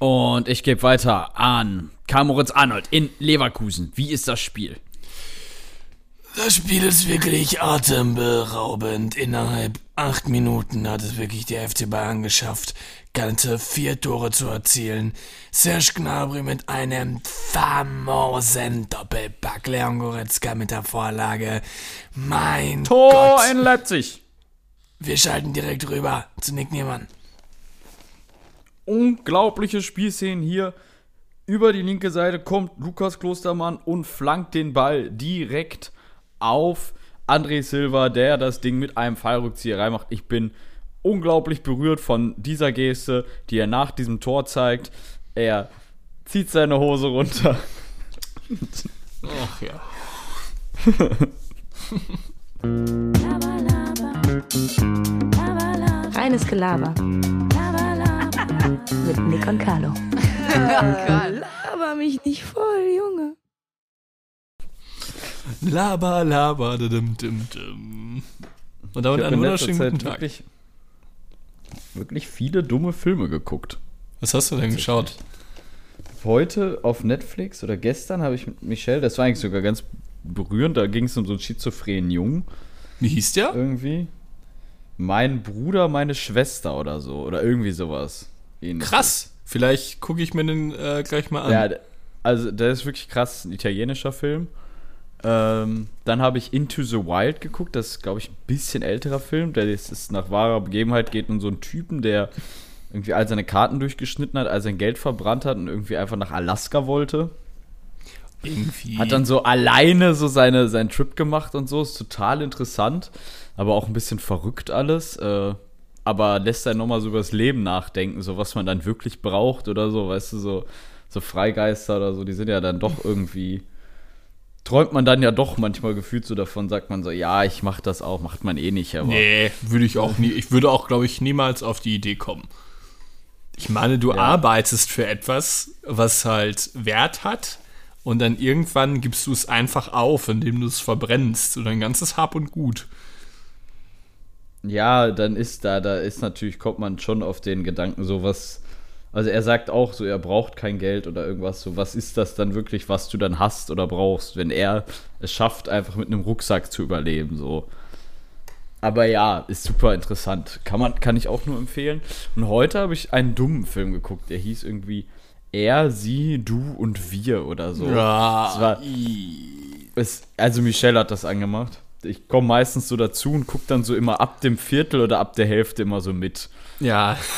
Und ich gebe weiter an Karl Moritz Arnold in Leverkusen. Wie ist das Spiel? Das Spiel ist wirklich atemberaubend. Innerhalb acht Minuten hat es wirklich die FC Bayern geschafft, ganze vier Tore zu erzielen. Serge Gnabry mit einem famosen Doppelpack. Leon Goretzka mit der Vorlage. Mein Tor Gott. in Leipzig. Wir schalten direkt rüber zu Nick Niemann. Unglaubliche Spielszenen hier. Über die linke Seite kommt Lukas Klostermann und flankt den Ball direkt auf André Silva, der das Ding mit einem Fallrückzieher reinmacht. Ich bin unglaublich berührt von dieser Geste, die er nach diesem Tor zeigt. Er zieht seine Hose runter. Ach ja. Reines Gelaber. Mit Nick und Carlo. Aber mich nicht voll, Junge. Laber, laber, dim, dim, dim. Und damit einen wunderschönen Zeit guten Tag. wirklich, wirklich viele dumme Filme geguckt. Was hast du denn geschaut? Heute auf Netflix oder gestern habe ich mit Michelle, das war eigentlich sogar ganz berührend, da ging es um so einen schizophrenen Jungen Wie hieß der? irgendwie. Mein Bruder, meine Schwester oder so. Oder irgendwie sowas. Ähnliches. Krass. Vielleicht gucke ich mir den äh, gleich mal an. Ja, also der ist wirklich krass, ein italienischer Film. Ähm, dann habe ich Into the Wild geguckt, das ist, glaube ich, ein bisschen älterer Film. Der ist, ist nach wahrer Begebenheit, geht um so einen Typen, der irgendwie all seine Karten durchgeschnitten hat, all sein Geld verbrannt hat und irgendwie einfach nach Alaska wollte. Irgendwie. Hat dann so alleine so seine, seinen Trip gemacht und so. Ist total interessant, aber auch ein bisschen verrückt alles. Äh, aber lässt einen nochmal so über das Leben nachdenken, so was man dann wirklich braucht oder so, weißt du, so, so Freigeister oder so, die sind ja dann doch irgendwie. Träumt man dann ja doch manchmal gefühlt so davon, sagt man so, ja, ich mach das auch, macht man eh nicht, aber. Nee, würde ich auch nie. Ich würde auch, glaube ich, niemals auf die Idee kommen. Ich meine, du Ja. arbeitest für etwas, was halt Wert hat, und dann irgendwann gibst du es einfach auf, indem du es verbrennst, so dein ganzes Hab und Gut. Ja, dann ist da, da ist natürlich, kommt man schon auf den Gedanken, so was. Also er sagt auch so, er braucht kein Geld oder irgendwas. So, was ist das dann wirklich, was du dann hast oder brauchst, wenn er es schafft, einfach mit einem Rucksack zu überleben, so. Aber ja, ist super interessant. Kann man, kann ich auch nur empfehlen. Und heute habe ich einen dummen Film geguckt, der hieß irgendwie Er, sie, du und wir oder so. Ja. Es war, es, also Michelle hat das angemacht. Ich komme meistens so dazu und gucke dann so immer ab dem Viertel oder ab der Hälfte immer so mit. Ja.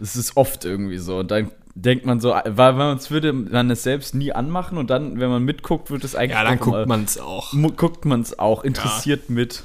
Es ist oft irgendwie so. Und dann denkt man so, weil man würde man es selbst nie anmachen und dann, wenn man mitguckt, wird es eigentlich Ja, dann guckt man es auch. guckt man es auch interessiert mit.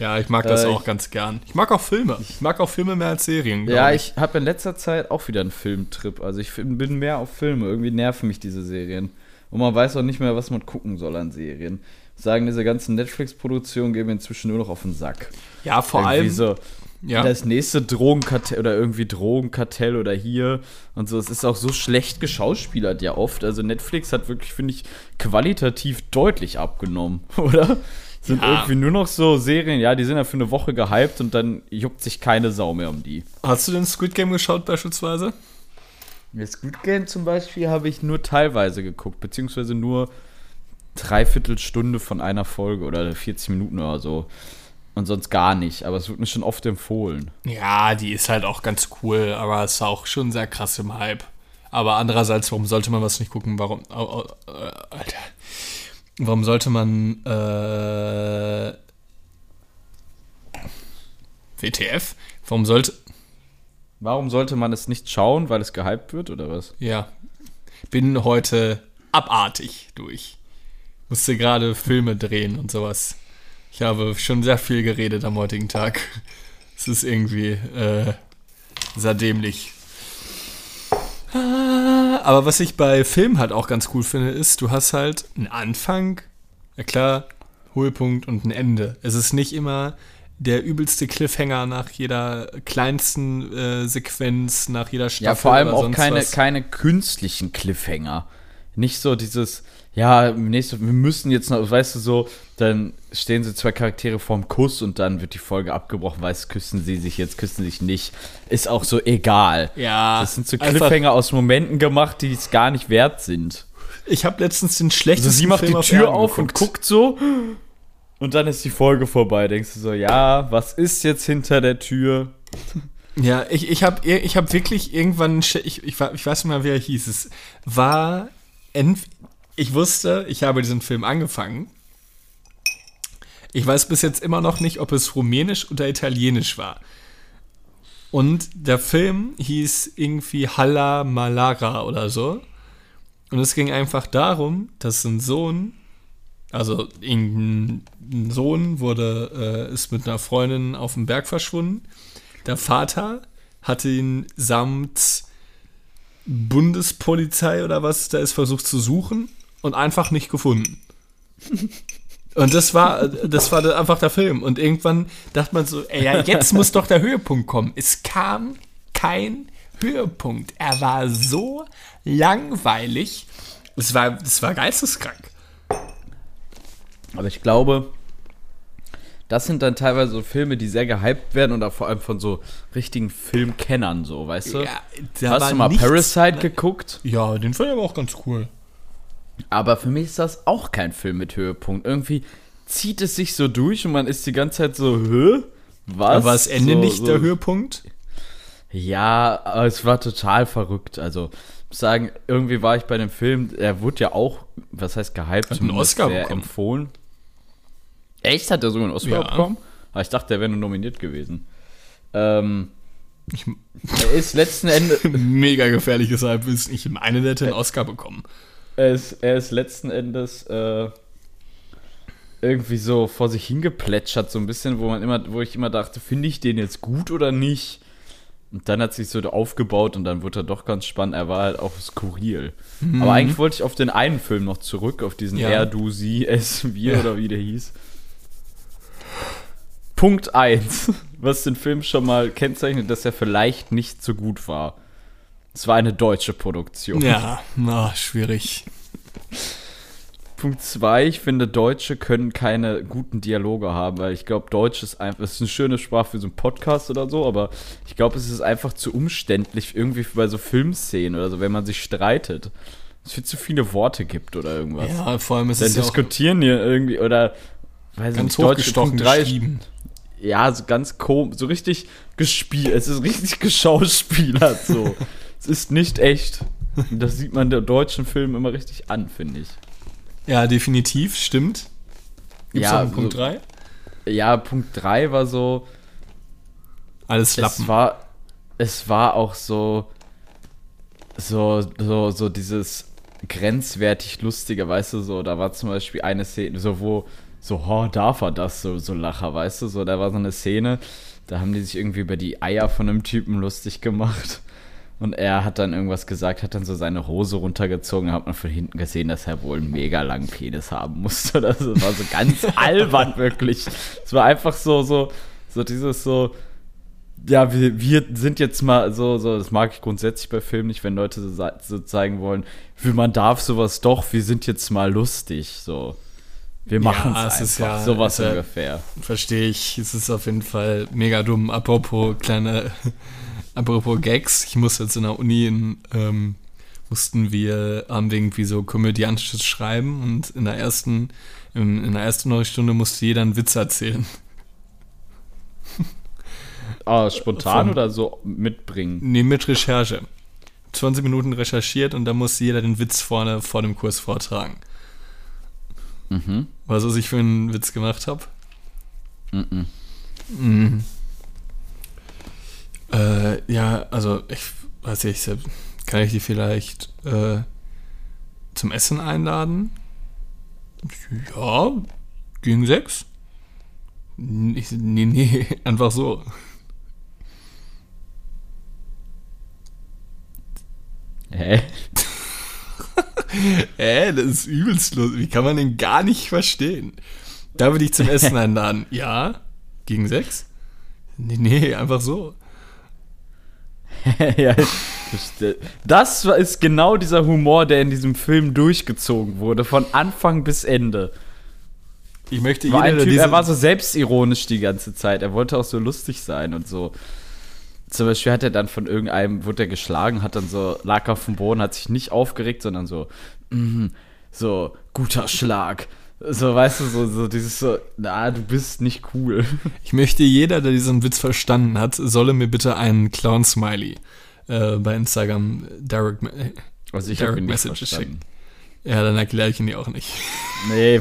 Ja, ich mag das Äh, auch ganz gern. Ich mag auch Filme. Ich mag auch Filme mehr als Serien. Ja, ich habe in letzter Zeit auch wieder einen Filmtrip. Also ich bin mehr auf Filme. Irgendwie nerven mich diese Serien. Und man weiß auch nicht mehr, was man gucken soll an Serien. Sagen, diese ganzen Netflix-Produktionen gehen mir inzwischen nur noch auf den Sack. Ja, vor Irgendwie allem. so ja. das nächste Drogenkartell oder irgendwie Drogenkartell oder hier und so. Es ist auch so schlecht geschauspielert ja oft. Also Netflix hat wirklich, finde ich, qualitativ deutlich abgenommen, oder? Sind Ja. irgendwie nur noch so Serien, ja, die sind ja für eine Woche gehypt und dann juckt sich keine Sau mehr um die. Hast du den Squid Game geschaut beispielsweise? Das Squid Game zum Beispiel habe ich nur teilweise geguckt, beziehungsweise nur dreiviertel Stunde von einer Folge oder 40 Minuten oder so. Und sonst gar nicht, aber es wird mir schon oft empfohlen. Ja, die ist halt auch ganz cool, aber ist auch schon sehr krass im Hype. Aber andererseits, warum sollte man was nicht gucken? Warum, oh, oh, Alter. Warum sollte man, äh, WTF? Warum sollte, Warum sollte man es nicht schauen, weil es gehypt wird oder was? ja, bin heute abartig durch. Musste gerade Filme drehen und sowas. Ich habe schon sehr viel geredet am heutigen Tag. Es ist irgendwie äh, sehr dämlich. Ah, Aber was ich bei Filmen halt auch ganz cool finde, ist, du hast halt einen Anfang, ja klar, Höhepunkt und ein Ende. Es ist nicht immer der übelste Cliffhanger nach jeder kleinsten äh, Sequenz, nach jeder Staffel. Ja, vor allem auch keine, was. keine künstlichen Cliffhanger. Nicht so dieses, ja, nächste, wir müssen jetzt noch, weißt du, so, dann stehen so zwei Charaktere vorm Kuss und dann wird die Folge abgebrochen, weißt küssen sie sich jetzt, küssen sich nicht. Ist auch so egal. Ja, Das sind so Cliffhanger aus Momenten gemacht, die es gar nicht wert sind. Ich habe letztens den Also schlechtesten sie macht Film die Tür Erden auf und guckt so und dann ist die Folge vorbei. Denkst du so, ja, was ist jetzt hinter der Tür? Ja, ich, ich habe ich hab wirklich irgendwann, ich, ich, ich weiß nicht mal, wer hieß es, war, ich wusste, ich habe diesen Film angefangen. Ich weiß bis jetzt immer noch nicht, ob es rumänisch oder italienisch war. Und der Film hieß irgendwie Halla Malara oder so. Und es ging einfach darum, dass ein Sohn, also irgendein Sohn wurde, äh, ist mit einer Freundin auf dem Berg verschwunden. Der Vater hatte ihn samt Bundespolizei oder was da ist versucht zu suchen und einfach nicht gefunden. Und das war, das war einfach der Film. Und irgendwann dachte man so, ey, ja, jetzt muss doch der Höhepunkt kommen. Es kam kein Höhepunkt. Er war so langweilig. Es war, es war geisteskrank. Aber ich glaube, das sind dann teilweise so Filme, die sehr gehypt werden oder vor allem von so richtigen Filmkennern, so, weißt du? Ja, da Hast war du mal nichts- Parasite geguckt? Ja, den fand ich aber auch ganz cool. Aber für mich ist das auch kein Film mit Höhepunkt. Irgendwie zieht es sich so durch und man ist die ganze Zeit so, hä? Was? Aber war das Ende so, nicht so, der Höhepunkt? Ja, aber es war total verrückt. Also, ich muss sagen, irgendwie war ich bei dem Film, er wurde ja auch, was heißt gehypt, einen zumindest Oscar sehr bekommen. empfohlen. Echt? Hat er sogar einen Oscar Ja. bekommen? Aber ich dachte, der wäre nur nominiert gewesen. Ähm, Ich, er ist letzten Endes, mega gefährliches Halbwissen. Ich meine, der hätte einen Oscar bekommen. er ist, er ist letzten Endes äh, irgendwie so vor sich hingeplätschert, so ein bisschen, wo man immer, wo ich immer dachte, finde ich den jetzt gut oder nicht? Und dann hat sich so aufgebaut und dann wurde er doch ganz spannend. Er war halt auch skurril. Aber eigentlich wollte ich auf den einen Film noch zurück, auf diesen Ja. Er, du, sie, es, wir Ja. oder wie der hieß. Punkt 1, was den Film schon mal kennzeichnet, dass er vielleicht nicht so gut war. Es war eine deutsche Produktion. Ja, na, schwierig. Punkt 2, ich finde, Deutsche können keine guten Dialoge haben, weil ich glaube, Deutsch ist einfach, es ist eine schöne Sprache für so einen Podcast oder so, aber ich glaube, es ist einfach zu umständlich, irgendwie bei so Filmszenen oder so, wenn man sich streitet. Es viel zu viele Worte gibt oder irgendwas. Ja, vor allem ist Dann es ja auch diskutieren hier irgendwie oder weiß ganz nicht, Deutsche hochgestochen Punkt drei- geschrieben. Ja, so ganz komisch, so richtig gespielt. Es ist richtig geschauspielert so. es ist nicht echt. Und Das sieht man der deutschen Film immer richtig an, finde ich. Ja, definitiv, stimmt. Gibt's Ja, einen Punkt so- 3? Ja, Punkt 3 war so, Alles Lappen. es war, es war auch so, so, so, so dieses grenzwertig lustige, weißt du, so, da war zum Beispiel eine Szene, so wo, so, oh, darf er das, so, so Lacher, weißt du, so, da war so eine Szene, da haben die sich irgendwie über die Eier von einem Typen lustig gemacht. Und er hat dann irgendwas gesagt, hat dann so seine Hose runtergezogen, hat man von hinten gesehen, dass er wohl einen mega langen Penis haben musste. Das war so ganz albern, wirklich. Es war einfach so, so, so dieses so, ja, wir, wir sind jetzt mal so, so, das mag ich grundsätzlich bei Filmen nicht, wenn Leute so, so zeigen wollen, wie man darf sowas doch, wir sind jetzt mal lustig, so. Wir machen es es einfach, ja- sowas ja- ungefähr. Verstehe ich. Es ist auf jeden Fall mega dumm. Apropos kleine, apropos Gags. Ich muss jetzt in der Uni in, ähm, mussten wir, haben wir irgendwie so komödiantisches Schreiben und in der ersten, in, in der ersten Unterrichtsstunde musste jeder einen Witz erzählen. Ah, spontan Von- oder so mitbringen? Nee, mit Recherche. 20 Minuten recherchiert und dann musste jeder den Witz vorne vor dem Kurs vortragen. Mhm. Weißt du, was ich für einen Witz gemacht habe? Mhm. Mhm. Äh, ja, also ich weiß nicht, kann ich die vielleicht äh, zum Essen einladen? Ja, gegen sechs? Ich, nee, nee, einfach so. Hä? Hä, das ist übelst los. Wie kann man den gar nicht verstehen? Da würde ich zum Essen einladen. Ja, gegen sechs? Nee, nee, einfach so. ja, Das ist genau dieser Humor, der in diesem Film durchgezogen wurde, von Anfang bis Ende. Ich möchte War ein jeder, typ, er war so selbstironisch die ganze Zeit. Er wollte auch so lustig sein und so. Zum Beispiel hat er dann von irgendeinem, wurde er geschlagen, hat dann so, lag auf dem Boden, hat sich nicht aufgeregt, sondern so, mhm, so, guter Schlag. So, weißt du, so, so dieses so, na, du bist nicht cool. ich möchte jeder, der diesen Witz verstanden hat, solle mir bitte einen Clown-Smiley äh, bei Instagram Direct, äh, Also ich Direct Messages verstanden. Ja, dann erkläre ich ihn dir auch nicht. Nee,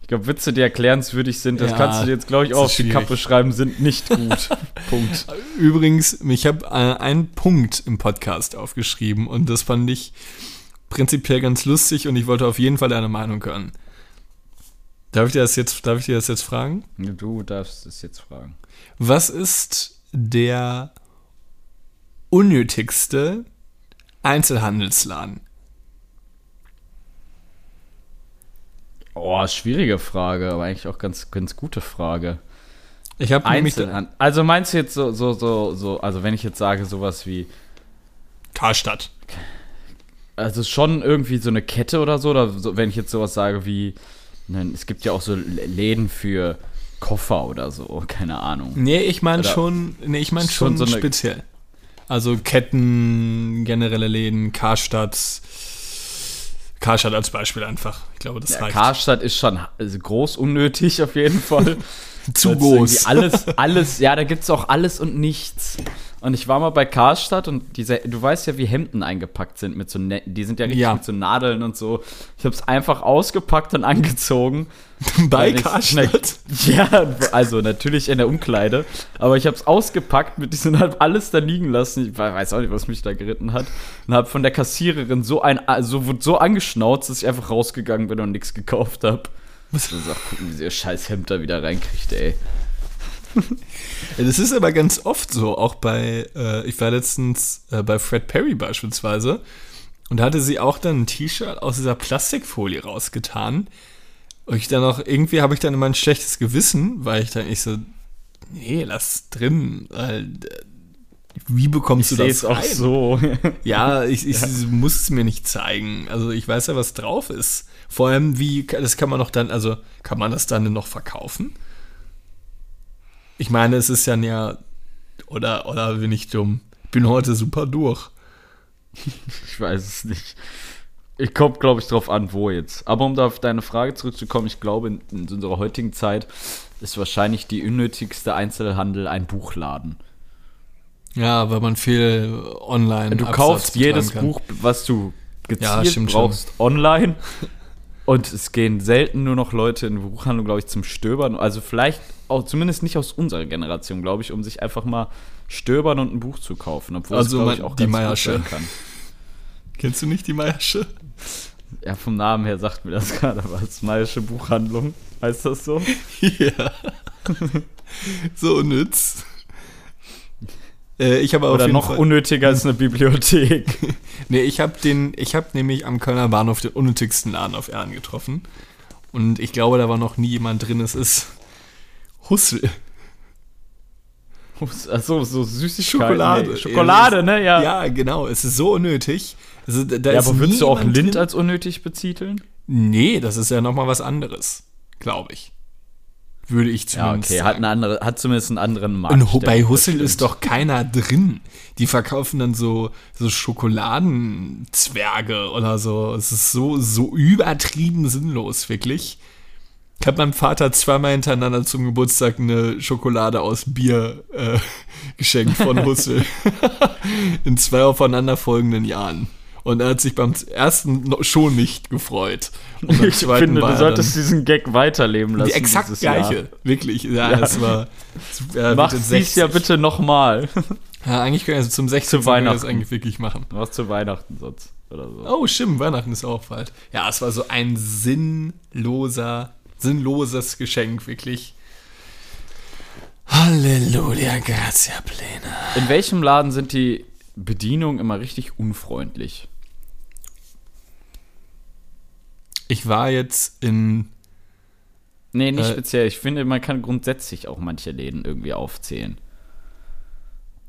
ich glaube, Witze, die erklärenswürdig sind, das Ja, kannst du dir jetzt, glaube ich, auch auf die. Kappe schreiben, sind nicht gut. Punkt. Übrigens, ich habe äh, einen Punkt im Podcast aufgeschrieben und das fand ich prinzipiell ganz lustig und ich wollte auf jeden Fall deine Meinung hören. Darf ich dir das jetzt, darf ich dir das jetzt fragen? Du darfst es jetzt fragen. Was ist der unnötigste Einzelhandelsladen? Oh, schwierige Frage, aber eigentlich auch ganz, ganz gute Frage. Ich habe Einzelhandel. Also meinst du jetzt so, so, so, so, also wenn ich jetzt sage sowas wie, Karstadt. Also schon irgendwie so eine Kette oder so, oder so, wenn ich jetzt sowas sage wie, nein, es gibt ja auch so Läden für Koffer oder so, keine Ahnung. Nee, ich meine schon, nee, ich meine schon, Schon so speziell. Also Ketten, generelle Läden, Karstadt. Karstadt als Beispiel einfach. Ich glaube, das Ja, reicht. Karstadt ist schon also groß unnötig auf jeden Fall. Zu groß. Alles, alles, ja, da gibt es auch alles und nichts. Und ich war mal bei Karstadt und diese, du weißt ja, wie Hemden eingepackt sind mit so, Ne- die sind ja richtig Ja. mit so Nadeln und so. Ich habe es einfach ausgepackt und angezogen. Bei Karstadt. Ja, also natürlich in der Umkleide. Aber ich habe es ausgepackt mit diesen halt alles da liegen lassen. Ich weiß auch nicht, was mich da geritten hat. Und habe von der Kassiererin so ein, also wurde so angeschnauzt, dass ich einfach rausgegangen bin und nichts gekauft habe. Was? Also, gucken, wie sie ihr scheiß Hemd da wieder reinkriegt, ey. Ja, das ist aber ganz oft so, auch bei, äh, ich war letztens äh, bei Fred Perry beispielsweise und da hatte sie auch dann ein T-Shirt aus dieser Plastikfolie rausgetan. Und ich dann auch, irgendwie habe ich dann immer ein schlechtes Gewissen, weil ich dann ich so, nee, lass drin. Weil, äh, wie bekommst Ich du das es auch rein? so. Ja, ich, ich muss es mir nicht zeigen. Also ich weiß ja, was drauf ist. Vor allem, wie, das kann man doch dann, also kann man das dann noch verkaufen? Ich meine, es ist ja ja, oder, oder bin ich dumm? Ich bin heute super durch. ich weiß es nicht. Ich komme, glaube ich, drauf an, wo jetzt. Aber um da auf deine Frage zurückzukommen, ich glaube, in, in unserer heutigen Zeit ist wahrscheinlich die unnötigste Einzelhandel ein Buchladen. Ja, weil man viel online Du Absatz kaufst jedes kann. Buch, was du Ja, gezielt stimmt schon. brauchst, online. Und es gehen selten nur noch Leute in Buchhandlung, glaube ich, zum Stöbern. Also vielleicht auch zumindest nicht aus unserer Generation, glaube ich, um sich einfach mal stöbern und ein Buch zu kaufen. Obwohl Also glaub mein- die gut Meiersche. kann. Kennst du nicht die Meiersche? Ja, vom Namen her sagt mir das gerade was. Maische Buchhandlung. Heißt das so? Ja. so nütz. Äh, ich habe Oder noch Fall, unnötiger als eine Bibliothek. Nee, ich habe den, ich habe nämlich am Kölner Bahnhof den unnötigsten Laden auf Erden getroffen. Und ich glaube, da war noch nie jemand drin. Es ist Hussel. Achso, so Süßigkeiten. Schokolade. Nee, Schokolade, ne? Ja. Ja, genau. Es ist so unnötig. Also, da, Ja, ist aber würdest du auch Lind als unnötig betiteln? Nee, das ist ja nochmal was anderes. Glaube ich. Würde ich Ja, zumindest okay. Hat, eine andere, hat zumindest einen anderen Markt. Und bei Hussel ist doch keiner drin. Die verkaufen dann so, so Schokoladenzwerge oder so. Es ist so, so übertrieben sinnlos, wirklich. Ich habe meinem Vater zweimal hintereinander zum Geburtstag eine Schokolade aus Bier äh, geschenkt von Hussel. In zwei aufeinanderfolgenden Jahren. Und er hat sich beim ersten schon nicht gefreut. Und beim Ich finde, du solltest diesen Gag weiterleben lassen. die exakt gleiche. Jahr. Wirklich. Ja, Ja. das war. Äh, Mach dies ja 60. bitte nochmal. Ja, eigentlich können wir also zum 16. Zu wir das Weihnachten. eigentlich wirklich machen. Was zu Weihnachten sonst. Oder so. Oh, stimmt, Weihnachten ist auch bald. Ja, es war so ein sinnloser, sinnloses Geschenk, wirklich. Halleluja, grazie plena. In welchem Laden sind die Bedienungen immer richtig unfreundlich? Ich war jetzt in. Nee, nicht Äh, speziell. Ich finde, man kann grundsätzlich auch manche Läden irgendwie aufzählen.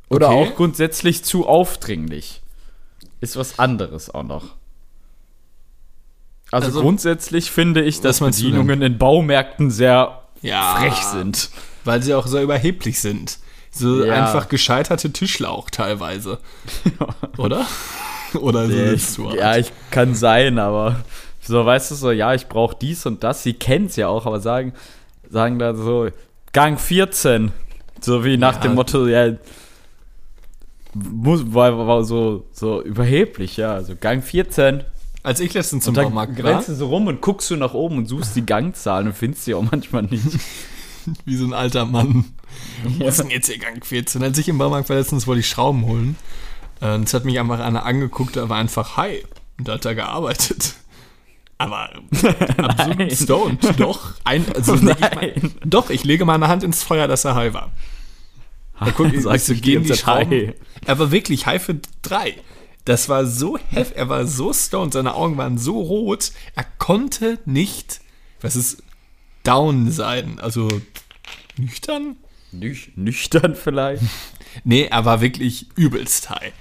Oder Okay. auch grundsätzlich zu aufdringlich. ist was anderes auch noch. Also, Also, grundsätzlich finde ich, dass? Bedienungen in Baumärkten sehr Ja. frech sind. Weil sie auch so überheblich sind. So Ja. einfach gescheiterte Tischler auch teilweise. Oder? Oder so willst du ja, ich kann sein, aber so weißt du so, ja, ich brauche dies und das. Sie kennt's ja auch, aber sagen, sagen da so Gang 14, so wie nach Ja. dem Motto, ja, muss, war, war so so überheblich, ja, also Gang 14. Als ich letztens zum Baumarkt war, rennst du so rum und guckst du nach oben und suchst die Gangzahlen und findest sie auch manchmal nicht. wie so ein alter Mann. Wo ist denn jetzt hier Gang 14? Als ich im Baumarkt war letztens, wollte ich Schrauben holen. Äh, Und es hat mich einfach einer angeguckt, der war einfach high. Und da hat er gearbeitet. Aber absolut stoned. Doch. Ein, also ich mal, Nein. doch, ich lege meine Hand ins Feuer, dass er high war. Da guck, ich, Sagst du gehen die Schrauben. high? Er war wirklich high für drei. Das war so heftig, er war so stoned, seine Augen waren so rot, er konnte nicht, was ist, down sein. Also nüchtern? Nüch nüchtern vielleicht. Nee, er war wirklich übelst high.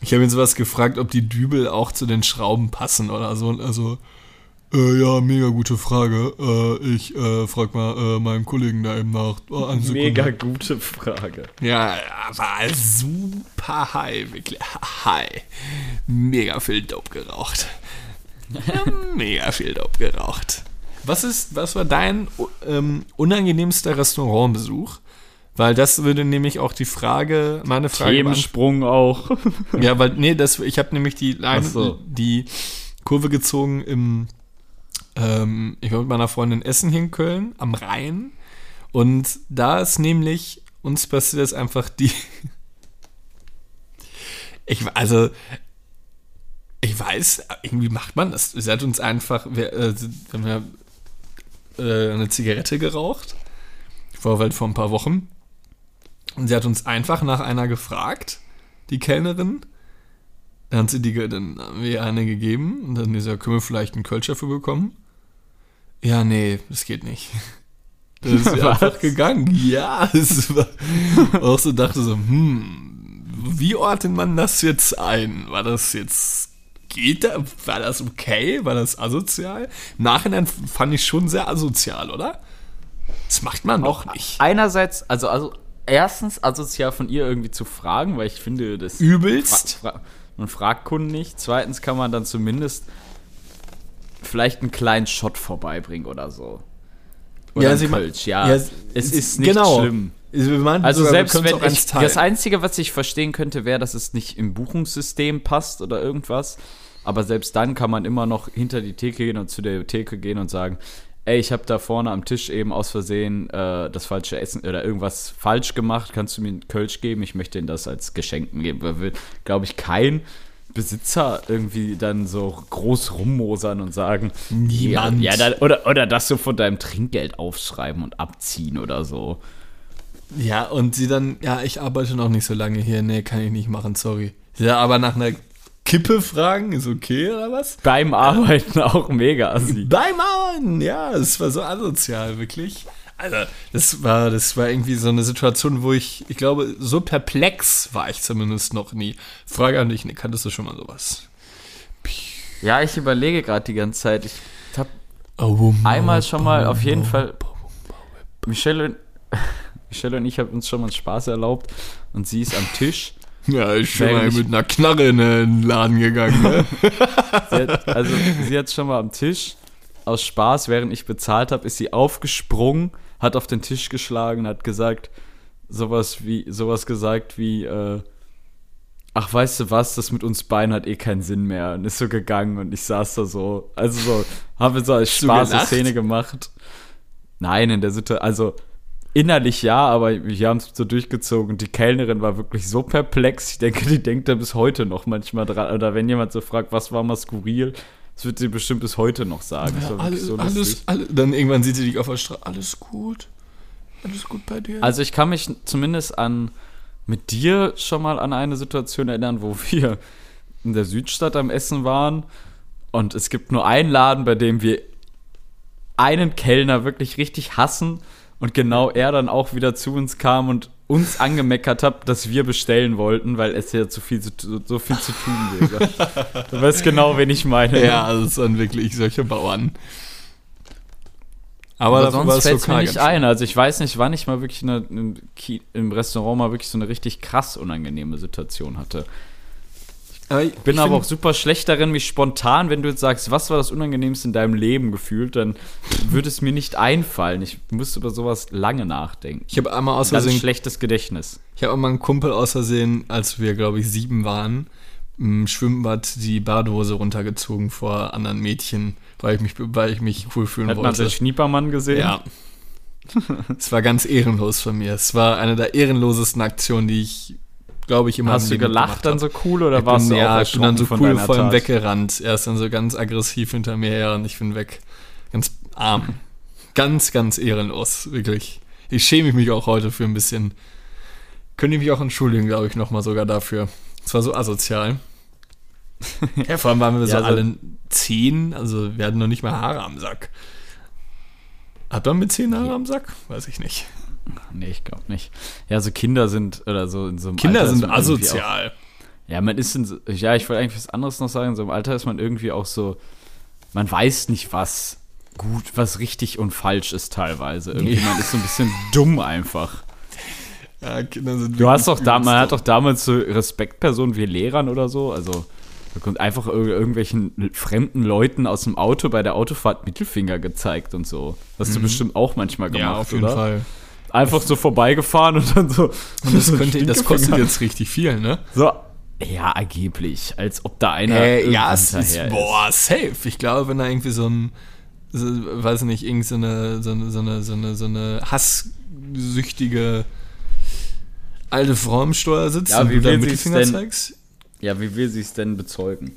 Ich habe ihn sowas gefragt, ob die Dübel auch zu den Schrauben passen oder so. Also, äh, ja, mega gute Frage. Äh, ich äh, frag mal äh, meinen Kollegen da eben nach. Oh. Mega gute Frage. Ja, war super high, wirklich high. Mega viel Dope geraucht. Mega viel Dope geraucht. Was ist, was war dein ähm, unangenehmster Restaurantbesuch? Weil das würde nämlich auch die Frage, meine Frage. Themensprung auch. Ja, weil, nee, das, ich habe nämlich die, Line, so. die Kurve gezogen im, ähm, ich war mit meiner Freundin essen hier in Köln, am Rhein. Und da ist nämlich, uns passiert jetzt einfach die, ich, also, ich weiß, irgendwie macht man das. Sie hat uns einfach, wir, äh, haben ja äh, eine Zigarette geraucht, vor, halt vor ein paar Wochen. Und sie hat uns einfach nach einer gefragt, die Kellnerin. Dann hat sie die, dann haben wir ihr eine gegeben und dann dieser, können wir vielleicht einen Kölsch dafür bekommen? Ja, nee, das geht nicht. Dann ist sie einfach gegangen. Ja, es war auch so dachte so, hm, wie ordnet man das jetzt ein? War das jetzt, geht da, war das okay? War das asozial? Im Nachhinein fand ich schon sehr asozial, oder? Das macht man doch nicht. Einerseits, also, also erstens asozial von ihr irgendwie zu fragen, weil ich finde, das Übelst. Fra fra man fragt Kunden nicht. Zweitens kann man dann zumindest vielleicht einen kleinen Shot vorbeibringen oder so. Oder Ja, ein sie Kölsch, ja. ja, es ist nicht genau. schlimm. Also selbst wenn ich, das Einzige, was ich verstehen könnte, wäre, dass es nicht im Buchungssystem passt oder irgendwas. Aber selbst dann kann man immer noch hinter die Theke gehen und zu der Theke gehen und sagen, ey, ich habe da vorne am Tisch eben aus Versehen äh, das falsche Essen oder irgendwas falsch gemacht. Kannst du mir einen Kölsch geben? Ich möchte Ihnen das als Geschenk geben. Wird, glaube ich, kein Besitzer irgendwie dann so groß rummosern und sagen, Niemand. Ja, ja oder, oder das so von deinem Trinkgeld aufschreiben und abziehen oder so. Ja, und sie dann, ja, ich arbeite noch nicht so lange hier. Nee, kann ich nicht machen, sorry. Ja, aber nach einer Kippe fragen, ist okay oder was? Beim Arbeiten auch mega assi. Beim Arbeiten, ja, es war so asozial, wirklich. Also, das war, das war irgendwie so eine Situation, wo ich, ich glaube, so perplex war ich zumindest noch nie. Frage an dich, Nick, kanntest du schon mal sowas? Ja, ich überlege gerade die ganze Zeit. Ich habe Oh, einmal schon mal auf jeden Fall. Michelle und, Michelle und ich haben uns schon mal Spaß erlaubt und sie ist am Tisch. Ja, ich bin mal mit einer Knarre in den Laden gegangen, ne? Sie hat, also sie hat schon mal am Tisch aus Spaß, während ich bezahlt habe, ist sie aufgesprungen, hat auf den Tisch geschlagen, hat gesagt sowas wie sowas gesagt wie äh, ach weißt du was, das mit uns beiden hat eh keinen Sinn mehr und ist so gegangen und ich saß da so, also so habe so als Spaß eine? Szene gemacht. Nein, in der Situation, also innerlich ja, aber wir haben es so durchgezogen und die Kellnerin war wirklich so perplex. Ich denke, die denkt da bis heute noch manchmal dran. Oder wenn jemand so fragt, was war mal skurril, das wird sie bestimmt bis heute noch sagen. Wirklich alles, so alles, alles, dann irgendwann sieht sie dich auf der Straße. Alles gut? Alles gut bei dir? Also ich kann mich zumindest an mit dir schon mal an eine Situation erinnern, wo wir in der Südstadt am Essen waren und es gibt nur einen Laden, bei dem wir einen Kellner wirklich richtig hassen und genau er dann auch wieder zu uns kam und uns angemeckert habt, dass wir bestellen wollten, weil es ja zu viel, so, so viel zu tun wäre. du weißt genau, wen ich meine. Ja, also es waren wirklich solche Bauern. Aber, Aber sonst das fällt es mir nicht ein. Also ich weiß nicht, wann ich mal wirklich eine, im Restaurant mal wirklich so eine richtig krass unangenehme Situation hatte. Ich bin aber auch super schlecht darin, mich spontan, wenn du jetzt sagst, was war das Unangenehmste in deinem Leben gefühlt, dann würde es mir nicht einfallen. Ich muss über sowas lange nachdenken. Ich habe einmal aus Versehen, schlechtes Gedächtnis. ich habe einmal einen Kumpel aus Versehen, als wir, glaube ich, sieben waren, im Schwimmbad die Badehose runtergezogen vor anderen Mädchen, weil ich mich, weil ich mich cool fühlen Hat man wollte. den Schniepermann gesehen? Ja. es war ganz ehrenlos von mir. Es war eine der ehrenlosesten Aktionen, die ich, glaube ich, immer Hast du gelacht dann so cool oder Ich warst bin, du auch ja, ich bin dann so cool vor ihm weggerannt. Er ist dann so ganz aggressiv hinter mir her und ich bin weg. Ganz arm. ganz, ganz ehrenlos, wirklich. Ich schäme mich auch heute für ein bisschen. Könnte ich mich auch entschuldigen, glaube ich, nochmal sogar dafür. Es war so asozial. ja, vor allem waren wir so Ja, so- alle zehn, also wir hatten noch nicht mal Haare am Sack. Hat man mit zehn Haare am Sack? Weiß ich nicht. Nee, ich glaube nicht. Ja, so Kinder sind oder so in so einem Kinder Alter sind asozial. Auch, ja, man ist in so, ja, ich wollte eigentlich was anderes noch sagen. In so einem Alter ist man irgendwie auch so, man weiß nicht, was gut, was richtig und falsch ist teilweise. Irgendwie, Ja. man ist so ein bisschen dumm einfach. Ja, Kinder sind Du hast doch da, übelst man hat doch damals so Respektpersonen wie Lehrern oder so, also da kommt einfach ir irgendwelchen fremden Leuten aus dem Auto bei der Autofahrt Mittelfinger gezeigt und so. Hast du bestimmt auch manchmal gemacht, Mhm. Ja, auf jeden oder? Fall. Einfach so vorbeigefahren und dann so. Und das, so könnte, das kostet jetzt richtig viel, ne? So. Ja, angeblich. Als ob da einer. Äh, ja, es ist, boah, safe. Ich glaube, wenn da irgendwie so ein, so, weiß nicht, irgend so eine, so eine, so eine, so eine, so eine hasssüchtige alte Frau im Steuer sitzt Ja, und wie du sie's Mittelfinger denn- zeigst. Ja, wie will sie es denn bezeugen?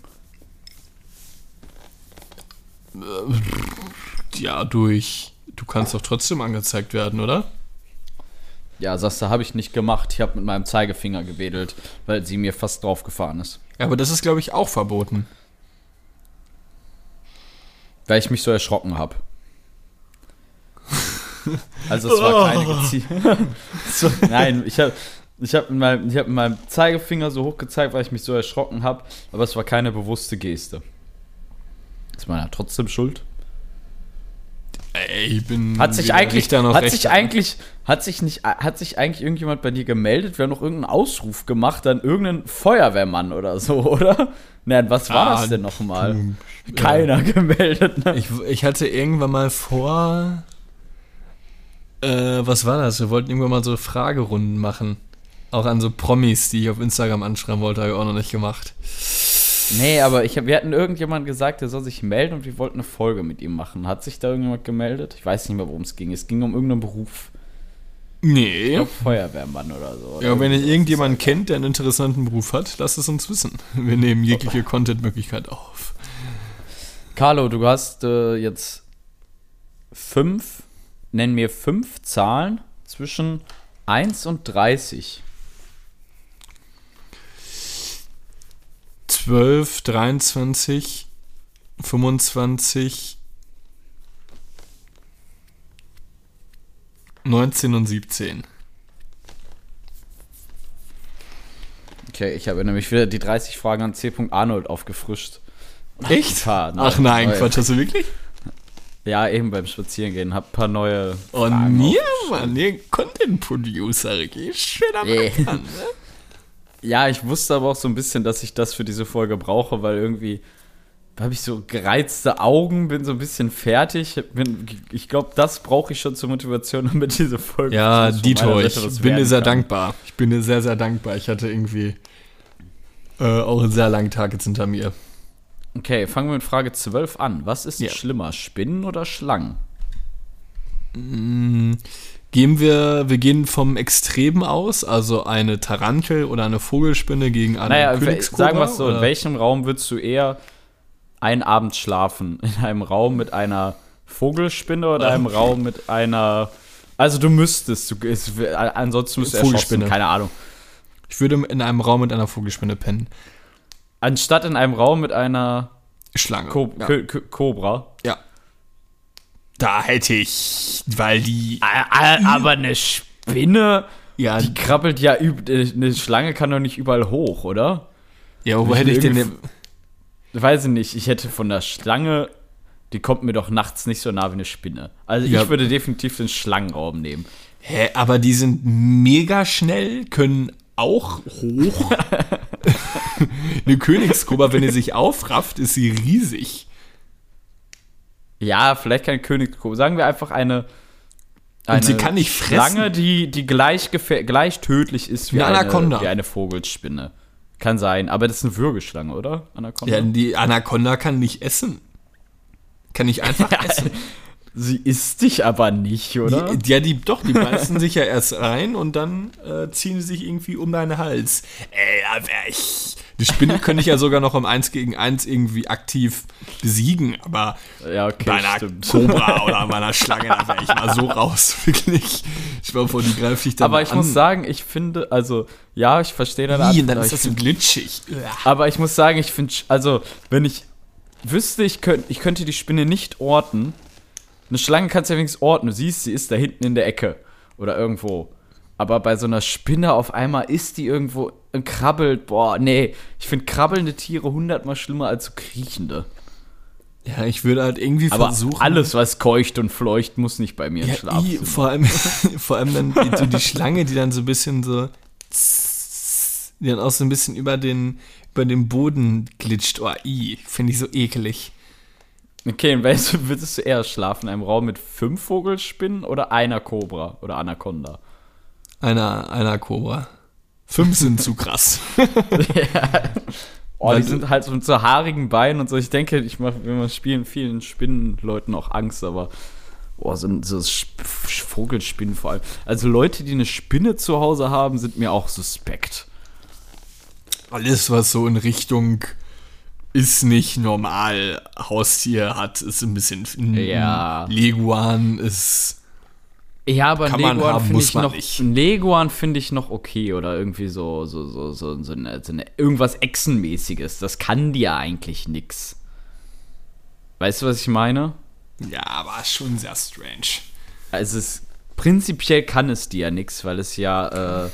Ja, durch, du kannst doch trotzdem angezeigt werden, oder? Ja, sagst du, habe ich nicht gemacht. Ich habe mit meinem Zeigefinger gewedelt, weil sie mir fast draufgefahren ist. Ja, aber das ist, glaube ich, auch verboten. Weil ich mich so erschrocken habe. Also es war keine gezielte. so, nein, ich habe ich hab mit, meinem- ich hab mit meinem Zeigefinger so hoch gezeigt, weil ich mich so erschrocken habe, aber es war keine bewusste Geste. Ist man ja trotzdem schuld? Ey, ich bin Hat sich eigentlich, hat sich eigentlich, hat sich nicht, hat sich eigentlich irgendjemand bei dir gemeldet? Wir haben noch irgendeinen Ausruf gemacht, dann irgendein Feuerwehrmann oder so, oder? Nein, was war Ah, das denn nochmal? Keiner gemeldet, ne? Ich, ich hatte irgendwann mal vor. Äh, was war das? Wir wollten irgendwann mal so Fragerunden machen. Auch an so Promis, die ich auf Instagram anschreiben wollte, habe ich auch noch nicht gemacht. Nee, aber ich wir hatten irgendjemand gesagt, der soll sich melden und wir wollten eine Folge mit ihm machen. Hat sich da irgendjemand gemeldet? Ich weiß nicht mehr, worum es ging. Es ging um irgendeinen Beruf. Nee. glaub, Feuerwehrmann oder so. Oder Ja, wenn ihr irgendjemanden kennt, der einen interessanten Beruf hat, lasst es uns wissen. Wir nehmen jegliche Content-Möglichkeit auf. Carlo, du hast äh, jetzt fünf, nenn mir fünf Zahlen zwischen 1 und 30. 12, 23, 25, 19 und 17. Okay, ich habe nämlich wieder die 30 Fragen an C. Arnold aufgefrischt. Echt? Paar Ach nein, neue- Quatsch, hast du wirklich? Ja, eben beim Spazierengehen. Hab ein paar neue. Und Fragen mir, aufgeschrieben. Mann, ihr Content-Producer, Ricky. Schön am Yeah. Anfang, ne? Ja, ich wusste aber auch so ein bisschen, dass ich das für diese Folge brauche, weil irgendwie habe ich so gereizte Augen, bin so ein bisschen fertig. Bin, ich glaube, das brauche ich schon zur Motivation, damit diese Folge. Ja, Dito, ich bin dir sehr kann. dankbar. Ich bin dir sehr, sehr dankbar. Ich hatte irgendwie äh, auch einen sehr langen Tag jetzt hinter mir. Okay, fangen wir mit Frage 12 an. Was ist Ja. schlimmer, Spinnen oder Schlangen? Gehen wir, wir gehen vom Extremen aus, also eine Tarantel oder eine Vogelspinne gegen eine Naja, Königskobra, sagen wir es so: In oder? welchem Raum würdest du eher einen Abend schlafen? In einem Raum mit einer Vogelspinne oder einem Raum mit einer. Also, du müsstest, du, es, ansonsten müsstest du Vogelspinne. keine Ahnung. Ich würde in einem Raum mit einer Vogelspinne pennen. Anstatt in einem Raum mit einer Schlange. Ko ja. Kö- Kö- Kobra. ja. Da hätte ich, weil die. Aber eine Spinne Ja, Die krabbelt ja, äh, eine Schlange kann doch nicht überall hoch, oder? ja wo hätte ich denn. Weiß ich nicht, ich hätte von der Schlange, die kommt mir doch nachts nicht so nah wie eine Spinne. Also Ja. ich würde definitiv den Schlangenraum nehmen. Hä, aber die sind mega schnell, können auch hoch. Eine Königskobra, wenn die sich aufrafft, ist sie riesig. Ja, vielleicht kein Königskobra. Sagen wir einfach eine. Und sie kann nicht fressen. Schlange, die, die gleich, gleich tödlich ist wie Eine eine, wie eine Vogelspinne. Kann sein, aber das ist eine Würgeschlange, oder? Anaconda? Ja, die Anaconda kann nicht essen. Kann nicht einfach essen. Sie isst dich aber nicht, oder? Die, ja, die, doch, die beißen sich ja erst rein und dann äh, ziehen sie sich irgendwie um deinen Hals. Ey, wär ich. Die Spinne könnte ich ja sogar noch im 1 gegen 1 irgendwie aktiv besiegen, aber ja, okay, bei einer stimmt. Cobra oder bei einer Schlange, da wäre ich mal so raus, wirklich. Ich war vor, die greift dich dann Aber ich an. muss sagen, ich finde, also, ja, ich verstehe deine und dann ist ich das so glitschig. Aber ich muss sagen, ich finde, also, wenn ich wüsste, ich, könnt, ich könnte die Spinne nicht orten. Eine Schlange kannst du ja wenigstens orten. Du siehst, sie ist da hinten in der Ecke oder irgendwo. Aber bei so einer Spinne auf einmal ist die irgendwo und krabbelt. Boah, nee. Ich finde krabbelnde Tiere hundertmal schlimmer als so kriechende. Ja, ich würde halt irgendwie Aber versuchen. alles, was keucht und fleucht, muss nicht bei mir ja, i, vor allem, vor allem dann die, so die Schlange, die dann so ein bisschen so, die dann auch so ein bisschen über den, über den Boden glitscht. Oh, i, finde ich so ekelig. Okay, und weißt du, würdest du eher schlafen in einem Raum mit fünf Vogelspinnen oder einer Kobra oder Anaconda? Einer, einer Cobra. Fünf sind zu krass. Oh, Weil die sind halt so mit so haarigen Beinen und so. Ich denke, ich mache, wenn man spielen, vielen Spinnenleuten auch Angst, aber boah, so, so Sp- Vogelspinnen vor allem. Also Leute, die eine Spinne zu Hause haben, sind mir auch suspekt. Alles, was so in Richtung ist nicht normal Haustier hat, ist ein bisschen Ja. Leguan ist Ja, aber Kann man Leguan finde ich noch, nicht. ein Leguan finde ich noch okay oder irgendwie so so so so, so, eine, so eine irgendwas Echsenmäßiges. Das kann ja eigentlich nix. Weißt du, was ich meine? ja, aber schon sehr strange. Also es prinzipiell kann es dir ja nichts, weil es ja äh,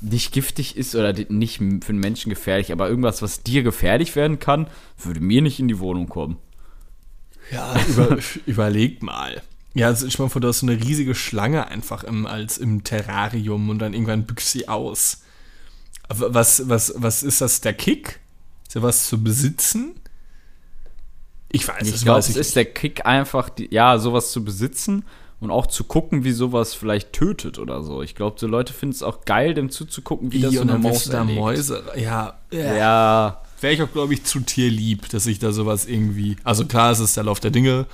nicht giftig ist oder nicht für den Menschen gefährlich, aber irgendwas, was dir gefährlich werden kann, würde mir nicht in die Wohnung kommen. Ja, über, überleg mal. Ja, also ich mal vor, du hast so eine riesige Schlange einfach im, als im Terrarium und dann irgendwann büchst sie aus. Aber Was, was, was ist das, der Kick? Ist ja was zu besitzen? Ich weiß Ich es glaube, es ich ist der Kick einfach, die, ja, sowas zu besitzen und auch zu gucken, wie sowas vielleicht tötet oder so. Ich glaube, so Leute finden es auch geil, dem zuzugucken, wie das I, so eine Maus da. Mäuse. Ja, ja. Ja, Wäre ich auch, glaube ich, zu tierlieb, dass ich da sowas irgendwie. Also klar, es ist der Lauf der Dinge.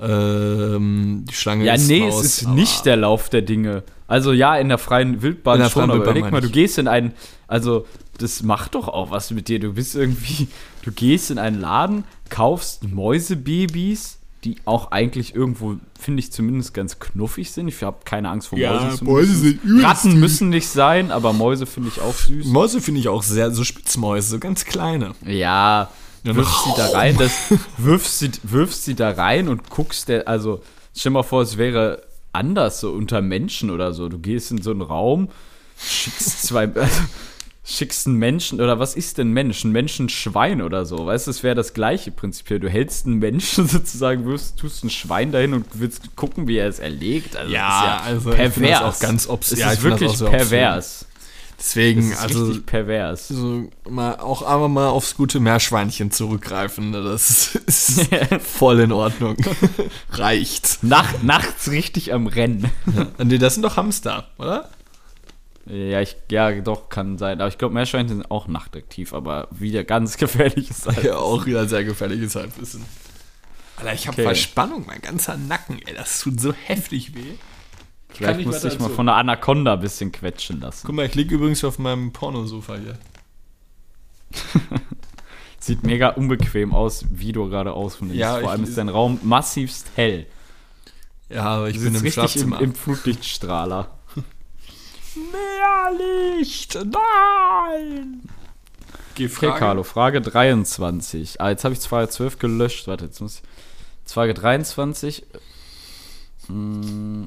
Ähm, die Schlange Ja, ist nee, Maus, es ist nicht der Lauf der Dinge. Also ja, in der freien Wildbahn In der schon, freien aber überleg mal, du gehst in einen, also das macht doch auch was mit dir. Du bist irgendwie, du gehst in einen Laden, kaufst Mäusebabys, die auch eigentlich irgendwo, finde ich zumindest ganz knuffig sind. Ich habe keine Angst vor Ja, Mäusen. Mäuse sind übelst Ratten süß. müssen nicht sein, aber Mäuse finde ich auch süß. Mäuse finde ich auch sehr, so Spitzmäuse, so ganz kleine. Ja, Ja, wirfst sie da rein, das, wirfst, sie, wirfst sie da rein und guckst, der, also stell mal vor, es wäre anders, so unter Menschen oder so. Du gehst in so einen Raum, schickst zwei, also, schickst einen Menschen, oder was ist denn Mensch? Ein Menschenschwein oder so, weißt du, es wäre das gleiche prinzipiell. Du hältst einen Menschen sozusagen, wirfst, tust ein Schwein dahin und willst gucken, wie er es erlegt. Also, Ja, das ist also pervers. auch ganz obs- Es ja, ich ist wirklich pervers. Deswegen, also richtig pervers. so mal auch einmal mal aufs gute Meerschweinchen zurückgreifen, ne, das ist voll in Ordnung. Reicht. Nach, nachts richtig am Rennen. Nee, das sind doch Hamster, oder? Ja, ich, ja, doch, kann sein. Aber ich glaube, Meerschweinchen sind auch nachtaktiv, aber wieder ganz gefährliches Halbwissen. Ja, auch wieder sehr gefährliches Halbwissen. Alter, ich habe Okay. Verspannung, mein ganzer Nacken, ey, das tut so heftig weh. Vielleicht muss ich mal von der Anaconda ein bisschen quetschen lassen. Guck mal, ich liege übrigens auf meinem Pornosofa hier. Sieht mega unbequem aus, wie du gerade ausfindest. Ja, Vor allem ist dein Raum massivst hell. Ja, aber ich bin im richtig im, im Flutlichtstrahler. Mehr Licht, nein! Okay, Carlo, Frage 23. Ah, jetzt habe ich Frage 12 gelöscht. Warte, jetzt muss ich. Frage 23.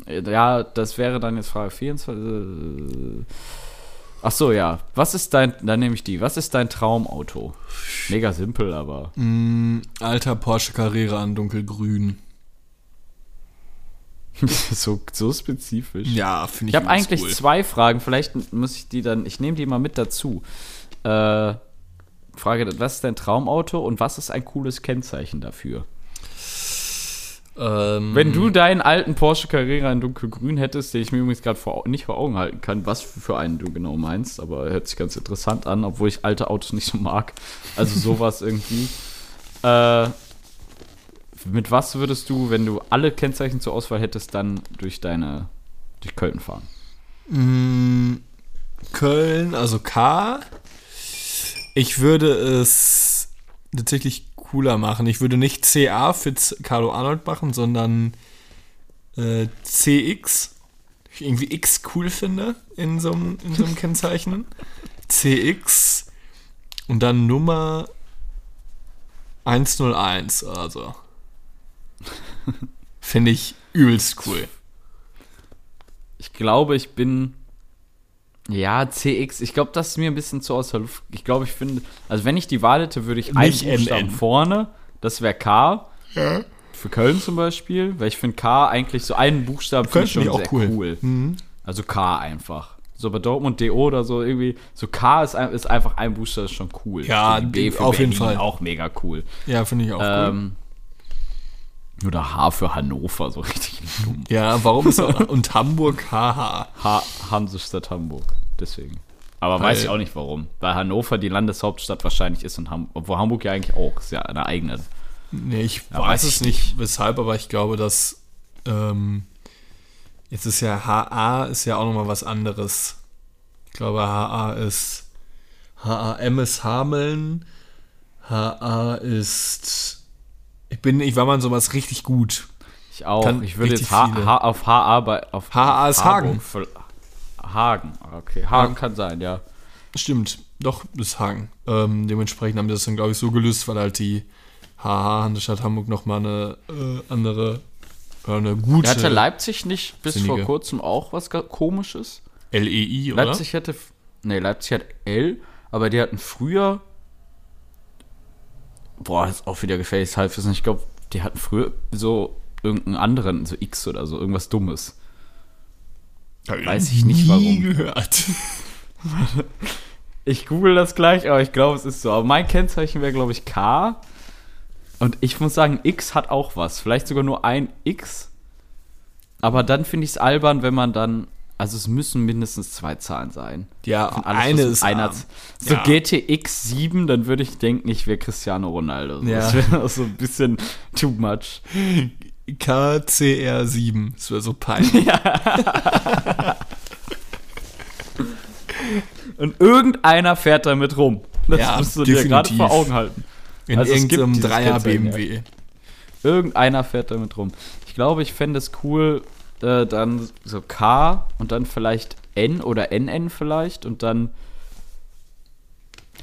Ja, das wäre dann jetzt Frage 24. äh, Ach so, ja. Was ist dein, dann nehme ich die. Was ist dein Traumauto? Mega simpel, aber. Alter Porsche Carrera an dunkelgrün. so, so spezifisch. Ja, finde ich Ich habe eigentlich cool. zwei Fragen. Vielleicht muss ich die dann. Ich nehme die mal mit dazu. Äh, Frage: Was ist dein Traumauto und was ist ein cooles Kennzeichen dafür? Ähm, Wenn du deinen alten Porsche Carrera in dunkelgrün hättest, den ich mir übrigens gerade nicht vor Augen halten kann, was für einen du genau meinst, aber hört sich ganz interessant an, obwohl ich alte Autos nicht so mag. Also sowas irgendwie. Äh, mit was würdest du, wenn du alle Kennzeichen zur Auswahl hättest, dann durch deine durch Köln fahren? Mm, Köln, also K. Ich würde es tatsächlich cooler machen. Ich würde nicht CA für Carlo Arnold machen, sondern äh, CX. Ich irgendwie X cool finde in so einem in Kennzeichen. CX und dann Nummer 101 oder so. Finde ich übelst cool. Ich glaube, ich bin. Ja, CX. Ich glaube, das ist mir ein bisschen zu aus der Luft. Ich glaube, ich finde. Also, wenn ich die Wahl hätte, würde ich einen Buchstaben NN. vorne. Das wäre K. Für Köln zum Beispiel. Weil ich finde K eigentlich so einen Buchstaben finde ich schon sehr cool. cool. Also K einfach. So bei Dortmund DO oder so irgendwie. So K ist, ein- ist einfach ein Buchstabe, ist schon cool. Ja, So wie B für auf jeden Berlin, Fall. Auch mega cool. Ja, finde ich auch cool. Oder H für Hannover, so richtig dumm. Ja, warum ist auch, und Hamburg, haha. Ha Hansestadt Hamburg. Deswegen. Aber Weil- weiß ich auch nicht warum. Weil Hannover die Landeshauptstadt wahrscheinlich ist und Hamburg. Obwohl Hamburg ja eigentlich auch. Ist ja eine eigene. Nee, ich Ja, weiß weiß es ich nicht, weshalb, aber ich glaube, dass ähm, jetzt ist ja HA ist ja auch nochmal was anderes. Ich glaube, HA ist HAM ist Hameln, HA ist ich bin, ich war mal in sowas richtig gut. Ich auch. Kann ich würde jetzt H viele. H auf HA bei. Auf HA ist Hagen. Hagen, okay. Hagen kann sein, ja. Stimmt, doch, ist Hagen. Ähm, dementsprechend haben die das dann, glaube ich, so gelöst, weil halt die HH Handelsstadt Hamburg nochmal eine äh, andere, äh, eine gute Hatte Leipzig nicht bis Sinnige. vor kurzem auch was komisches? LEI, oder? Leipzig hätte. Nee, Leipzig hat L, aber die hatten früher. Boah, ist auch wieder gefährliches Halbwissen. Ich glaube, die hatten früher so irgendeinen anderen, so X oder so, irgendwas Dummes. Weiß ich nicht, warum. gehört. Ich google das gleich, aber ich glaube, es ist so. Aber mein Kennzeichen wäre, glaube ich, K. Und ich muss sagen, X hat auch was. Vielleicht sogar nur ein X. Aber dann finde ich es albern, wenn man dann. Also es müssen mindestens zwei Zahlen sein. Ja, Von eine ist einer arm. So Ja. GTX 7, dann würde ich denken, ich wäre Cristiano Ronaldo. Ja. Das wäre so ein bisschen too much. KCR7. Das wäre so peinlich. Und irgendeiner fährt damit rum. Das Ja, musst du dir gerade definitiv. vor Augen halten. In Also es gibt irgendeinem Dreier BMW. Irgendeiner fährt damit rum. Ich glaube, ich fände es cool, äh, dann so K und dann vielleicht N oder NN vielleicht und dann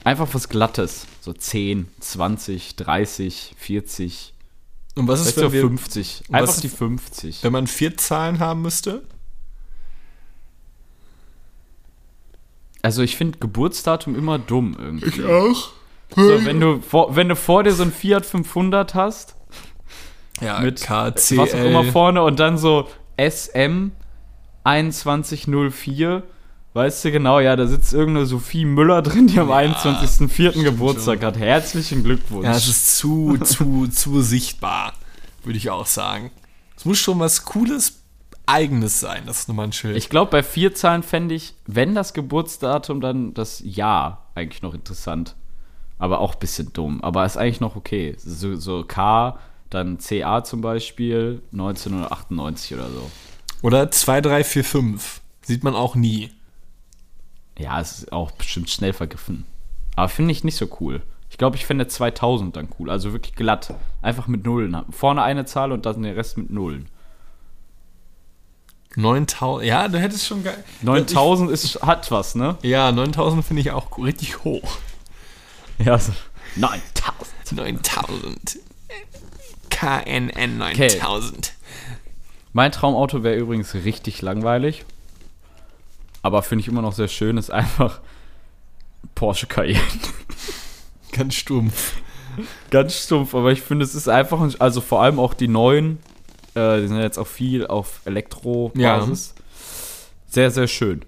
einfach was Glattes. So 10, 20, 30, 40, Und was ist, wenn, wir, 50. was Einfach ist- die 50. wenn man vier Zahlen haben müsste? Also ich finde Geburtsdatum immer dumm irgendwie. auch. So, wenn, du vor, wenn du vor dir so ein Fiat 500 hast, Ja, mit KCL. was auch immer vorne und dann so SM 2104. Weißt du genau, ja, da sitzt irgendeine Sophie Müller drin, die am 21.04. Geburtstag hat. Herzlichen Glückwunsch. Ja, es ist zu, zu, zu sichtbar, würde ich auch sagen. Es muss schon was Cooles, Eigenes sein. Das ist nochmal ein Schild. ich glaube, bei vier Zahlen fände ich, wenn das Geburtsdatum, dann das Jahr eigentlich noch interessant. Aber auch ein bisschen dumm. Aber ist eigentlich noch okay. So, so K, dann CA zum Beispiel, 1998 oder so. Oder 2345. Sieht man auch nie. Ja, es ist auch bestimmt schnell vergriffen. Aber finde ich nicht so cool. Ich glaube, ich fände 2000 dann cool. Also wirklich glatt. Einfach mit Nullen. Vorne eine Zahl und dann den Rest mit Nullen. 9000. Ja, du hättest schon geil. 9000 ist, hat was, ne? Ja, 9000 finde ich auch richtig hoch. Ja, so. 9000. 9000. KNN 9000. Mein Traumauto wäre übrigens richtig langweilig. Aber finde ich immer noch sehr schön, ist einfach Porsche Cayenne. Ganz stumpf. Ganz stumpf, aber ich finde, es ist einfach, ein- also vor allem auch die neuen, äh, die sind jetzt auch viel auf Elektro-Basis. Sehr, sehr schön.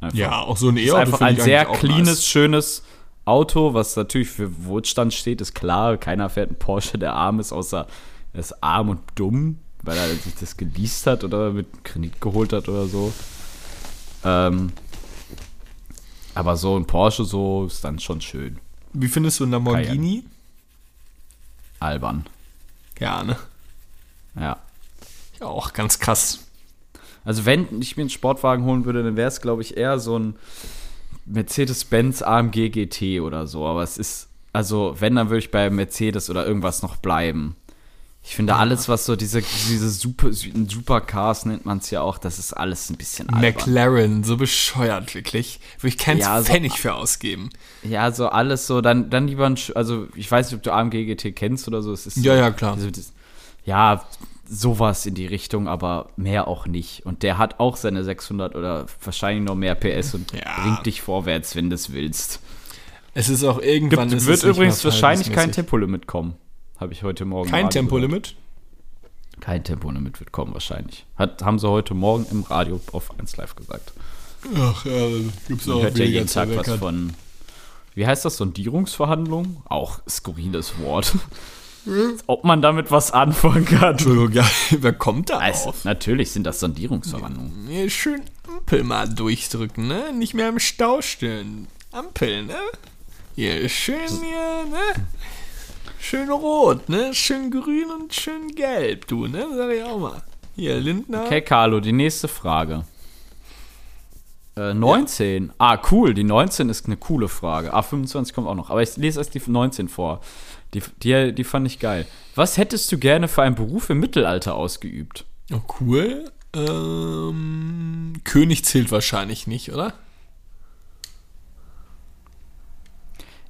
Einfach. Ja, auch so ein ist E-Auto einfach ein ich sehr cleanes, nice. schönes Auto, was natürlich für Wohlstand steht, ist klar. Keiner fährt einen Porsche, der arm ist, außer er ist arm und dumm, weil er sich das geleast hat oder mit Kredit geholt hat oder so. Ähm, aber so ein Porsche so ist dann schon schön. Wie findest du einen Lamborghini? Albern. Ja, ne? Ja. Ja, auch ganz krass. Also wenn ich mir einen Sportwagen holen würde, dann wäre es, glaube ich, eher so ein Mercedes-Benz AMG GT oder so. Aber es ist, also wenn, dann würde ich bei Mercedes oder irgendwas noch bleiben. Ich finde alles, was so diese, diese Super, Supercars nennt man es ja auch, das ist alles ein bisschen albern. McLaren, so bescheuert, wirklich. Würde ich keinen Ja, so- Pfennig für ausgeben. Ja, so alles so, dann, dann lieber ein, also ich weiß nicht, ob du AMG GT kennst oder so. Es ist Ja, ja, klar. Also, das, ja, sowas in die Richtung, aber mehr auch nicht. Und der hat auch seine 600 oder wahrscheinlich noch mehr PS und Ja. bringt dich vorwärts, wenn du es willst. Es ist auch irgendwann. Gibt, wird es nicht übrigens wahrscheinlich kein. Tempolimit kommen. Habe ich heute Morgen. Kein Tempolimit? gehört. Kein Tempolimit wird kommen, wahrscheinlich. Hat, haben sie heute Morgen im Radio auf 1 Live gesagt. Ach ja, gibt's Man hört ja jeden Tag was von. Wie heißt das? Sondierungsverhandlungen? Auch skurriles Wort. Ob man damit was anfangen kann. Entschuldigung, ja, wer kommt da Also, auf? natürlich sind das Sondierungsverhandlungen. Ja, schön Ampel mal durchdrücken, ne? Nicht mehr im Stau stehen. Ampel, ne? Hier, schön hier, ne? Schön rot, ne? Schön grün und schön gelb, du, ne? Sag ich auch mal. Hier, Lindner. Okay, Carlo, die nächste Frage. Äh, 19. Ah, cool. Die 19 ist eine coole Frage. Ah, 25 kommt auch noch. Aber ich lese erst die 19 vor. Die, die, die fand ich geil. Was hättest du gerne für einen Beruf im Mittelalter ausgeübt? Oh, cool. Ähm, König zählt wahrscheinlich nicht, oder?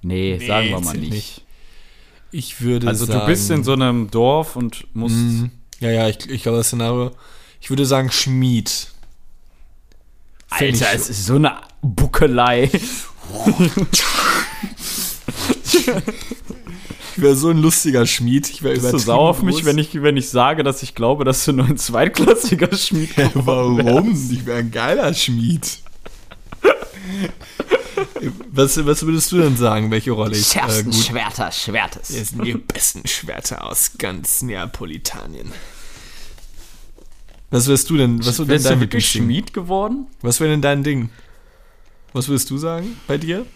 Nee, Nee, sagen wir mal nicht. nicht. Ich würde Also sagen. du bist in so einem Dorf und musst. Mhm. Ja, ja, ich, ich glaube das Szenario. Ich würde sagen Schmied. Alter, ich- es ist so eine Buckelei. Ich wäre so ein lustiger Schmied. Ich wäre Bist du sauer auf mich, wenn ich, wenn ich sage, dass ich glaube, dass du nur ein zweitklassiger Schmied geworden wärst? Warum? Ich wäre ein geiler Schmied. Was, was würdest du denn sagen, welche Rolle ich äh, gut Schwerter, Schwertes. Das sind die besten Schwerter aus ganz Neapolitanien. Was wärst du denn? Was wäre denn Wärst du dein wirklich Lieblingsding? Schmied geworden? Was wäre denn dein Ding? Was würdest du sagen bei dir?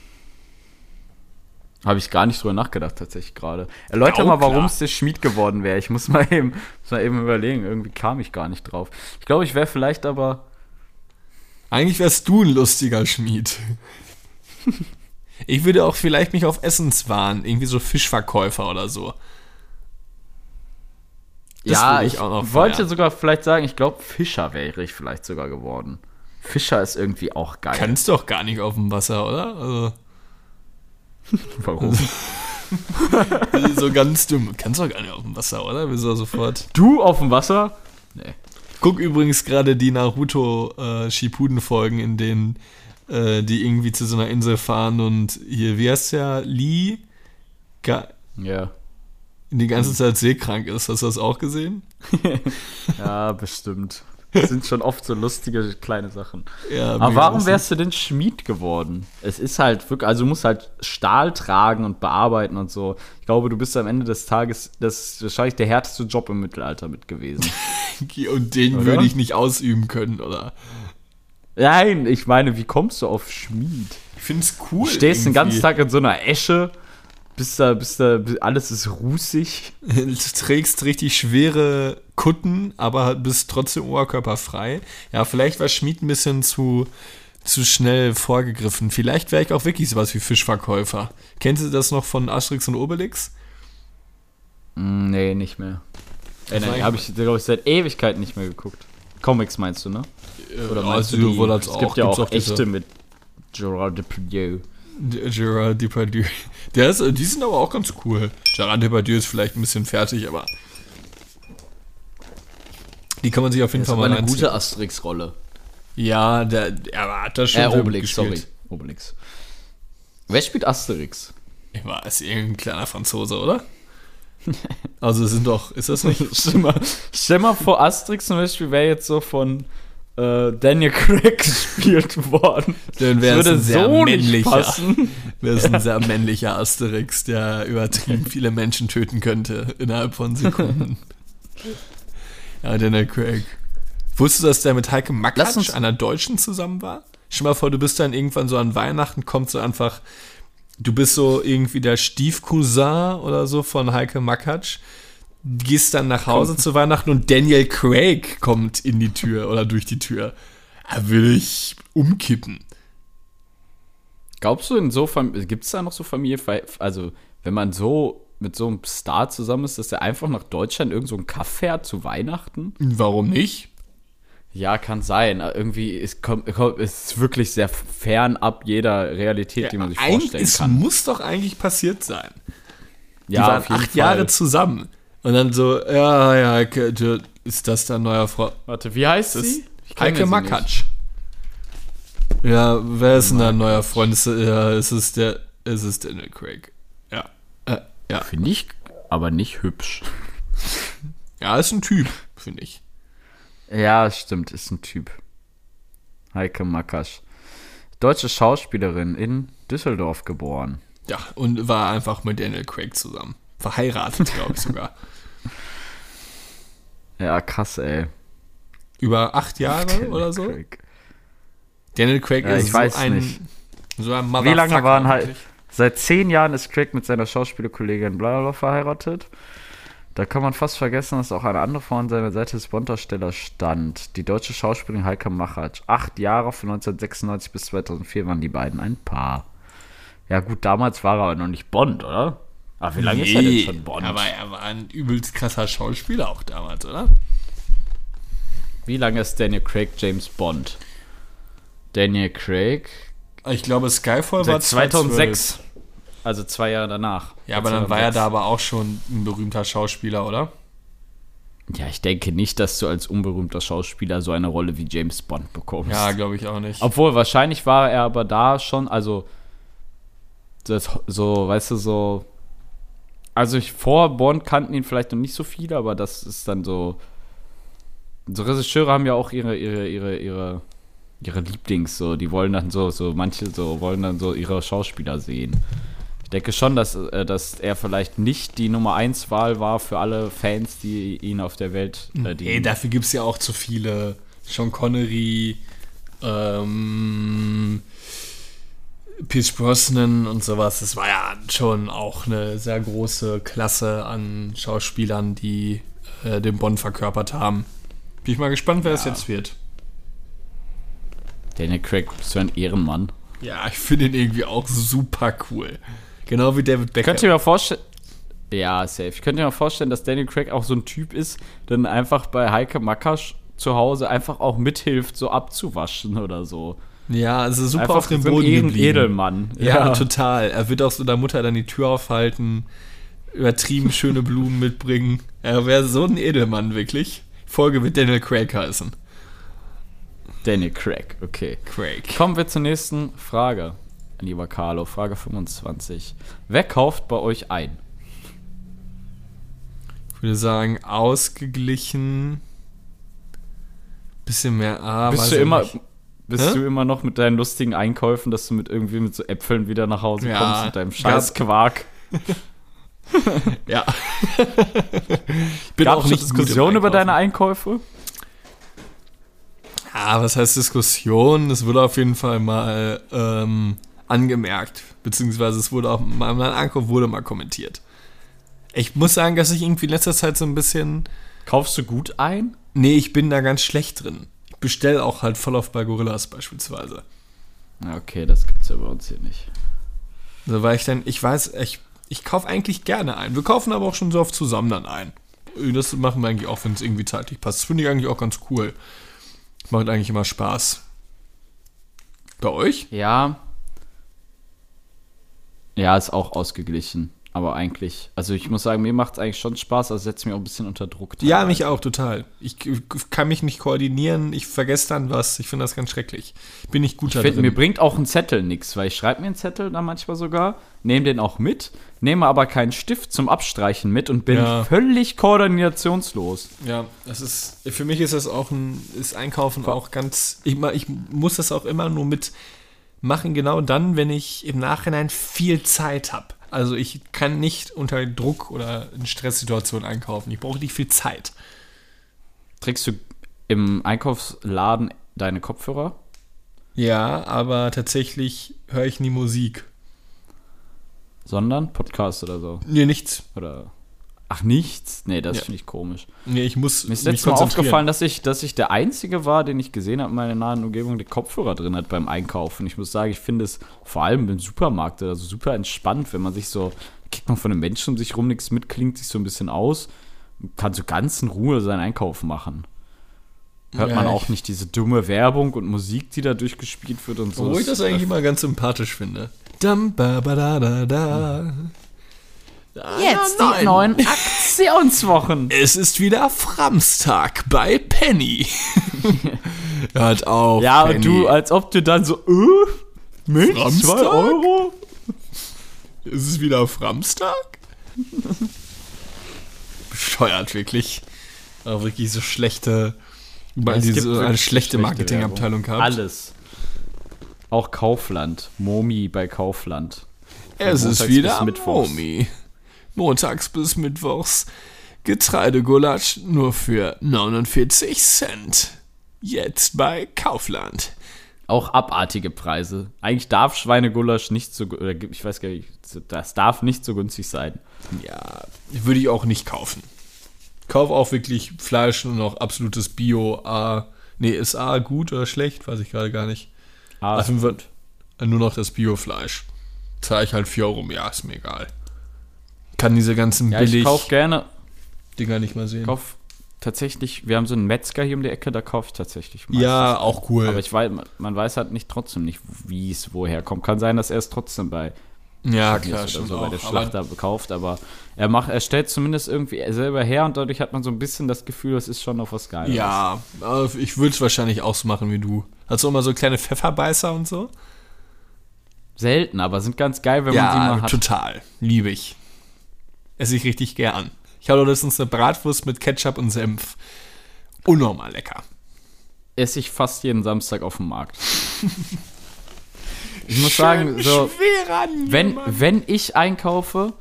Habe ich gar nicht drüber nachgedacht, tatsächlich gerade. Erläuter Ja, mal, warum es der Schmied geworden wäre. Ich muss mal eben, muss mal eben überlegen. Irgendwie kam ich gar nicht drauf. Ich glaube, ich wäre vielleicht aber. Eigentlich wärst du ein lustiger Schmied. Ich würde auch vielleicht mich auf Essenswaren, irgendwie so Fischverkäufer oder so. Das ja, ich ich auch noch wollte feiern. sogar vielleicht sagen, ich glaube, Fischer wäre ich vielleicht sogar geworden. Fischer ist irgendwie auch geil. Kannst doch gar nicht auf dem Wasser, oder? Also, Warum? so ganz dumm. Kannst doch gar nicht auf dem Wasser, oder? Wieso sofort? du auf dem Wasser? Nee. Guck übrigens gerade die Naruto äh, Shippuden-Folgen, in denen äh, die irgendwie zu so einer Insel fahren und hier, wie heißt der? Lee? Ga Ja. die ganze Zeit seekrank ist. Hast du das auch gesehen? Ja, bestimmt. Das sind schon oft so lustige kleine Sachen. Ja, Aber warum wärst du denn Schmied geworden? Es ist halt wirklich, also du musst halt Stahl tragen und bearbeiten und so. Ich glaube, du bist am Ende des Tages, das ist wahrscheinlich der härteste Job im Mittelalter mit gewesen. Und den Oder? würde ich nicht ausüben können, oder? Nein, ich meine, wie kommst du auf Schmied? Ich finde es cool. Du stehst den ganzen irgendwie. Tag in so einer Esche, bist da, bist da, alles ist rußig. Du trägst richtig schwere Kutten, aber bist trotzdem oberkörperfrei. Ja, vielleicht war Schmied ein bisschen zu, zu schnell vorgegriffen. Vielleicht wäre ich auch wirklich sowas wie Fischverkäufer. Kennst du das noch von Asterix und Obelix? Mm, nee, nicht mehr. Äh, war nein, habe ich, glaube ich, seit Ewigkeiten nicht mehr geguckt. Comics meinst du, ne? Oder meinst du die? sowohl als es auch. gibt ja auch diese- echte mit Gerard Depardieu. Gerard Depardieu. Der ist, die sind aber auch ganz cool. Gerard Depardieu ist vielleicht ein bisschen fertig, aber Die kann man sich auf jeden Das Fall war mal eine reinziehen. gute Asterix-Rolle. Ja, der, er hat das schon Äh, Obelix, sorry. Obelix. Wer spielt Asterix? Ich war ist irgendein kleiner Franzose, oder? Also es sind doch, ist das nicht? Stell mal vor, Asterix zum Beispiel wäre jetzt so von äh, Daniel Craig gespielt worden. Dann wäre es ein sehr so männlicher, wäre es ein sehr männlicher Asterix, der übertrieben viele Menschen töten könnte innerhalb von Sekunden. ja, Daniel Craig. Wusstest du, dass der mit Heike Makatsch, einer Deutschen, zusammen war? Stell mal vor, du bist dann irgendwann so an Weihnachten, kommt so einfach, du bist so irgendwie der Stiefcousin oder so von Heike Makatsch, gehst dann nach Hause zu Weihnachten und Daniel Craig kommt in die Tür oder durch die Tür. Da will ich umkippen. Glaubst du, in so gibt es da noch so Familie, also wenn man so mit so einem Star zusammen ist, dass er einfach nach Deutschland irgend so einen Kaff fährt zu Weihnachten? Warum nicht? Ja, kann sein. Irgendwie ist, kommt, kommt, ist wirklich sehr fernab jeder Realität, die man sich vorstellen es kann. muss doch eigentlich passiert sein. Die ja, waren acht Jahre Fall. zusammen. Und dann so, ja, ja, Heike, ist das dein neuer Freund? Warte, wie heißt Das sie? Heike. Makatsch. Ja, wer ist denn dein neuer Freund? Ist, ja, ist es der, ist es Daniel Craig. Ja, äh, ja. Finde ich aber nicht hübsch. Ja, ist ein Typ, finde ich. Ja, stimmt, ist ein Typ. Heike Makasch. Deutsche Schauspielerin in Düsseldorf geboren. Ja, und war einfach mit Daniel Craig zusammen. Verheiratet, glaube ich sogar. Ja, krass, ey. Über acht Jahre oder so. Craig. Daniel Craig Ja, ist ich so weiß ein, nicht. so ein Wie lange waren halt. Seit zehn Jahren ist Craig mit seiner Schauspielerkollegin Blablabla verheiratet. Da kann man fast vergessen, dass auch eine andere Frau an seiner Seite des Bond-Darstellers stand. Die deutsche Schauspielerin Heike Machatsch. Acht Jahre von 1996 bis 2004 waren die beiden ein Paar. Ja gut, damals war er aber noch nicht Bond, oder? Aber wie lange ist er denn Nee, schon Bond? Aber er war ein übelst krasser Schauspieler auch damals, oder? Wie lange ist Daniel Craig James Bond? Daniel Craig Ich glaube, Skyfall war seit 2006. Also zwei Jahre danach. Ja, aber dann war er 2006. da aber auch schon ein berühmter Schauspieler, oder? Ja, ich denke nicht, dass du als unberühmter Schauspieler so eine Rolle wie James Bond bekommst. Ja, glaube ich auch nicht. Obwohl, wahrscheinlich war er aber da schon, also das, so, weißt du, so. Also ich, vor Bond kannten ihn vielleicht noch nicht so viele, aber das ist dann so. So Regisseure haben ja auch ihre, ihre, ihre, ihre, ihre Lieblings, so, die wollen dann so, so, manche so wollen dann so ihre Schauspieler sehen. Ich denke schon, dass, äh, dass er vielleicht nicht die Nummer 1 Wahl war für alle Fans, die ihn auf der Welt, äh, die Ey, dafür gibt es ja auch zu viele. Sean Connery, ähm, Pierce Brosnan und sowas. Das war ja schon auch eine sehr große Klasse an Schauspielern, die äh, den Bond verkörpert haben. Bin ich mal gespannt, wer es jetzt wird. Daniel Craig, bist du ein Ehrenmann? Ja, ich finde ihn irgendwie auch super cool. Genau wie David Beckham. Könnt ihr mir vorstellen. Ja, safe. Ich könnte mir mal vorstellen, dass Daniel Craig auch so ein Typ ist, der dann einfach bei Heike Makasch zu Hause einfach auch mithilft, so abzuwaschen oder so. Ja, also super einfach auf dem so ein Boden Ehren- geblieben. Edelmann. Ja, total. Er wird auch so der Mutter dann die Tür aufhalten, übertrieben schöne Blumen mitbringen. Er wäre so ein Edelmann, wirklich. Folge wird Daniel Craig heißen. Daniel Craig, okay. Craig. Kommen wir zur nächsten Frage, lieber Carlo. Frage 25. Wer kauft bei euch ein? Ich würde sagen, ausgeglichen. Bisschen mehr A. weiß Bist du immer. nicht. Bist Hä? du immer noch mit deinen lustigen Einkäufen, dass du mit irgendwie mit so Äpfeln wieder nach Hause Ja, kommst mit deinem scheiß Quark? Ja. Bin Gab es gut im Diskussionen über deine Einkäufe? Ja, was heißt Diskussion? Das wurde auf jeden Fall mal ähm, angemerkt. Beziehungsweise es wurde auch, mein Ankauf wurde mal kommentiert. Ich muss sagen, dass ich irgendwie in letzter Zeit so ein bisschen. Kaufst du gut ein? Nee, ich bin da ganz schlecht drin. Ich bestelle auch halt voll auf bei Gorillas beispielsweise. Okay, das gibt's ja bei uns hier nicht. So, weil ich dann, ich weiß, ich, ich kaufe eigentlich gerne ein. Wir kaufen aber auch schon so oft zusammen dann ein. Das machen wir eigentlich auch, wenn es irgendwie zeitlich passt. Das finde ich eigentlich auch ganz cool. Macht eigentlich immer Spaß. Bei euch? Ja. Ja, ist auch ausgeglichen. Aber eigentlich, also ich muss sagen, mir macht es eigentlich schon Spaß, also setzt mich auch ein bisschen unter Druck. Ja, mich auch total. Ich kann mich nicht koordinieren, ich vergesse dann was. Ich finde das ganz schrecklich. Ich bin nicht gut Ich find, mir bringt auch ein Zettel nichts, weil ich schreibe mir einen Zettel dann manchmal sogar, nehme den auch mit, nehme aber keinen Stift zum Abstreichen mit und bin Ja. völlig koordinationslos. Ja, das ist, für mich ist das auch ein, ist Einkaufen auch ganz, ich, ich muss das auch immer nur mit machen, genau dann, wenn ich im Nachhinein viel Zeit habe. Also ich kann nicht unter Druck oder in Stresssituationen einkaufen. Ich brauche nicht viel Zeit. Trägst du im Einkaufsladen deine Kopfhörer? Ja, aber tatsächlich höre ich nie Musik. Sondern Podcast oder so? Nee, nichts. Oder. Ach, nichts? Nee, das Ja. finde ich komisch. Nee, ich muss Mir ist letztes Mal aufgefallen, dass ich, dass ich der Einzige war, den ich gesehen habe in meiner nahen Umgebung, der Kopfhörer drin hat beim Einkaufen. Ich muss sagen, ich finde es vor allem im Supermarkt also super entspannt, wenn man sich so, kriegt man von einem Menschen um sich rum nichts mit, klingt sich so ein bisschen aus, kann so ganz in Ruhe seinen Einkauf machen. Hört Ja, man auch nicht diese dumme Werbung und Musik, die da durchgespielt wird und so. Obwohl ich das eigentlich immer ganz sympathisch finde. Dam, ba, ba, da, da, da. Jetzt die neuen Aktionswochen. Es ist wieder Framstag bei Penny. Hört auf. Ja, Penny. und du, als ob du dann so, äh, Milch, Samstag? zwei Euro? Ist es wieder Framstag? Bescheuert, wirklich. Aber wirklich so schlechte. Es gibt diese eine schlechte Werbung. Marketingabteilung gehabt. Alles. Auch Kaufland. Momi bei Kaufland. Es Montags ist wieder. Momi. Montags bis Mittwochs. Getreidegulasch nur für 49 Cent. Jetzt bei Kaufland. Auch abartige Preise. Eigentlich darf Schweinegulasch nicht so, oder ich weiß gar nicht, das darf nicht so günstig sein. Ja, würde ich auch nicht kaufen. Kauf auch wirklich Fleisch und noch absolutes Bio. A. Nee, ist A gut oder schlecht? Weiß ich gerade gar nicht. Ah, Also wird nur noch das Biofleisch. Zahle ich halt 4 Euro im Jahr, ist mir egal. Kann diese ganzen ja, ich billig kauf gerne, Dinger nicht mal sehen. kauf tatsächlich, wir haben so einen Metzger hier um die Ecke, da kaufe ich tatsächlich meistens. ja, auch cool. Aber ich weiß, man- weiß halt nicht trotzdem nicht, wie es woher kommt. Kann sein, dass er es trotzdem bei ja, Tönnies klar, stimmt so bei auch. der Aber Schlachter gekauft, aber er macht, er stellt zumindest irgendwie selber her und dadurch hat man so ein bisschen das Gefühl, es ist schon noch was Geiles. Ja, aber ich würde es wahrscheinlich auch so machen wie du. Hast du mal so kleine Pfefferbeißer und so? Selten, aber sind ganz geil, wenn man die mal hat. total. Liebe ich. Esse ich richtig gern. Ich habe letztens eine Bratwurst mit Ketchup und Senf. Unnormal lecker. Esse ich fast jeden Samstag auf dem Markt. ich muss sagen, so, wenn, wenn ich einkaufe,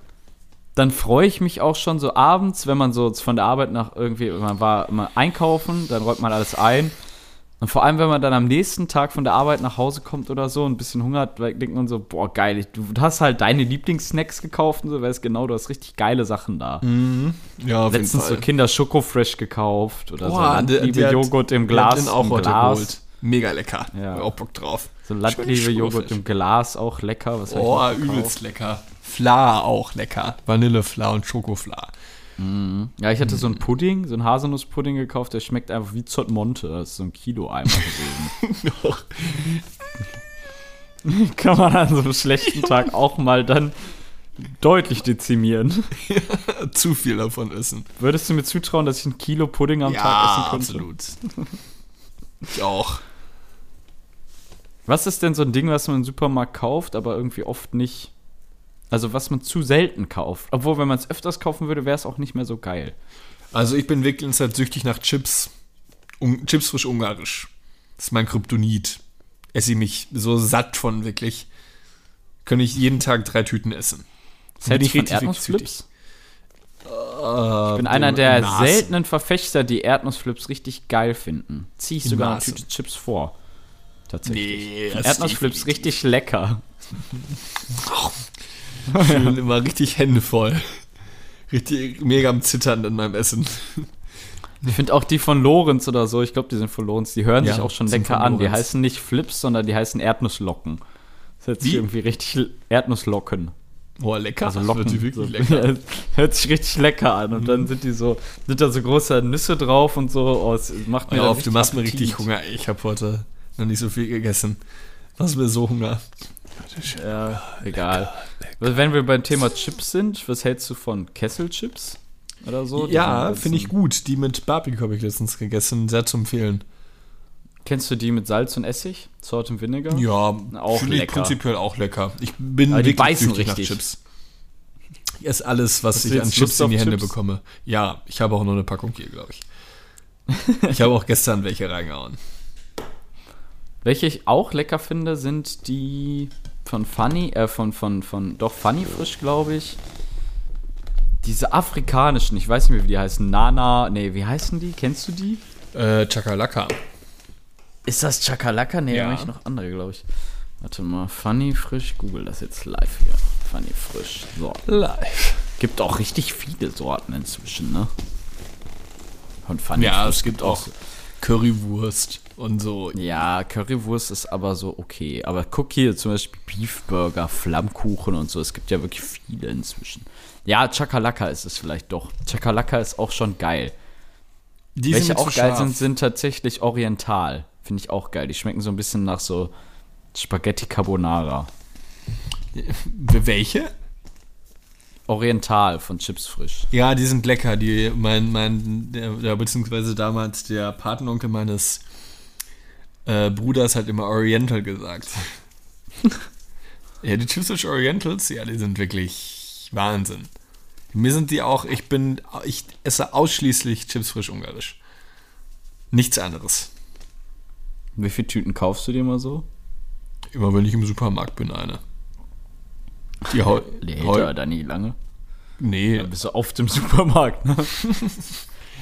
dann freue ich mich auch schon so abends, wenn man so von der Arbeit nach irgendwie, man war immer einkaufen, dann räumt man alles ein. Und vor allem, wenn man dann am nächsten Tag von der Arbeit nach Hause kommt oder so, ein bisschen Hunger hat, denkt man so, boah, geil, du hast halt deine Lieblingssnacks gekauft und so, weißt genau, du hast richtig geile Sachen da. Ja, auf Letztens so Kinder Schokofresh gekauft oder so Boah, der hat- Joghurt im Glas. den auch heute Glas. geholt. Mega lecker. Ja. Hab auch Bock drauf. So Landliebe Joghurt im Glas, auch lecker. Was Oh, übelst lecker. Fla auch lecker. Vanillefla und Schokofla. Ja, ich hatte so einen Pudding, so einen Haselnusspudding gekauft, der schmeckt einfach wie Zott Monte. Das ist so ein Kilo-Eimer gewesen. Kann man an so einem schlechten Tag auch mal dann deutlich dezimieren. Zu viel davon essen. Würdest du mir zutrauen, dass ich ein Kilo Pudding am Tag essen könnte? absolut. ich auch. Was ist denn so ein Ding, was man im Supermarkt kauft, aber irgendwie oft nicht. Also was man zu selten kauft. Obwohl, wenn man es öfters kaufen würde, wäre es auch nicht mehr so geil. Also ich bin wirklich Zeit süchtig nach Chips. Un Chips frisch ungarisch. Das ist mein Kryptonit. Esse ich mich so satt von, wirklich. Könnte ich jeden Tag drei Tüten essen. Was hältst du von richtig, wirklich Erdnussflips? Ich Ich bin einer der seltenen Verfechter, die Erdnussflips richtig geil finden. Zieh ich sogar eine. Tüte Chips vor. Tatsächlich. Nee, Ich Erdnussflips richtig lecker. Schön, immer richtig Hände voll. Richtig mega am Zittern in meinem Essen. Ich finde auch die von Lorenz oder so, ich glaube, die sind von Lorenz, die hören Ja, sich auch schon lecker an. Die heißen nicht Flips, sondern die heißen Erdnusslocken. Das hört sich Wie? irgendwie richtig Erdnusslocken. Boah, lecker. Also Das Locken. sich wirklich so. lecker. Ja, hört sich richtig lecker an. Und dann sind die so, sind da so große Nüsse drauf und so. Oh, es macht mir auf, du machst mir richtig Hunger. Ich habe heute noch nicht so viel gegessen. Machst mir so Hunger. Ja, egal. Wenn wir beim Thema Chips sind, was hältst du von Kesselchips oder so? Ja, finde ich gut. Die mit Barbecue habe ich letztens gegessen. Sehr zu empfehlen. Kennst du die mit Salz und Essig? Salt und Vinegar? Ja, Auch finde ich lecker. prinzipiell auch lecker. Ich bin Aber die wirklich beißen richtig. Chips. Ich esse alles, was Hast ich an Chips in die Hände Chips? bekomme. Ja, ich habe auch noch eine Packung hier, glaube ich. Ich habe auch gestern welche reingehauen. Welche ich auch lecker finde, sind die von Funny, äh, von, von, von, doch Funny Frisch, glaube ich. Diese afrikanischen, ich weiß nicht mehr, wie die heißen. Nana, nee, wie heißen die? Kennst du die? Äh, Chakalaka. Ist das Chakalaka? Nee, Ja. da habe ich noch andere, glaube ich. Warte mal, Funny Frisch, google das jetzt live hier. Funny Frisch. So. Live. Gibt auch richtig viele Sorten inzwischen, ne? Und Funny Ja, Frisch es gibt auch Currywurst und so. Ja, Currywurst ist aber so okay. Aber guck hier zum Beispiel Beefburger, Flammkuchen und so. Es gibt ja wirklich viele inzwischen. Ja, Chakalaka ist es vielleicht doch. Chakalaka ist auch schon geil. Die Welche auch geil scharf. sind, sind tatsächlich oriental. Finde ich auch geil. Die schmecken so ein bisschen nach so Spaghetti Carbonara. Welche? Oriental von Chips frisch. Ja, die sind lecker. Die, mein, mein, der, der, beziehungsweise damals der Patenonkel meines äh, Bruders hat immer Oriental gesagt. ja, die Chips Frisch Orientals, ja, die sind wirklich Wahnsinn. Mir sind die auch, ich bin, ich esse ausschließlich Chips frisch ungarisch. Nichts anderes. Wie viele Tüten kaufst du dir mal so? Immer wenn ich im Supermarkt bin, eine. Die hält hau, ja da nie lange. Nee, Dann bist du auf dem Supermarkt, ne?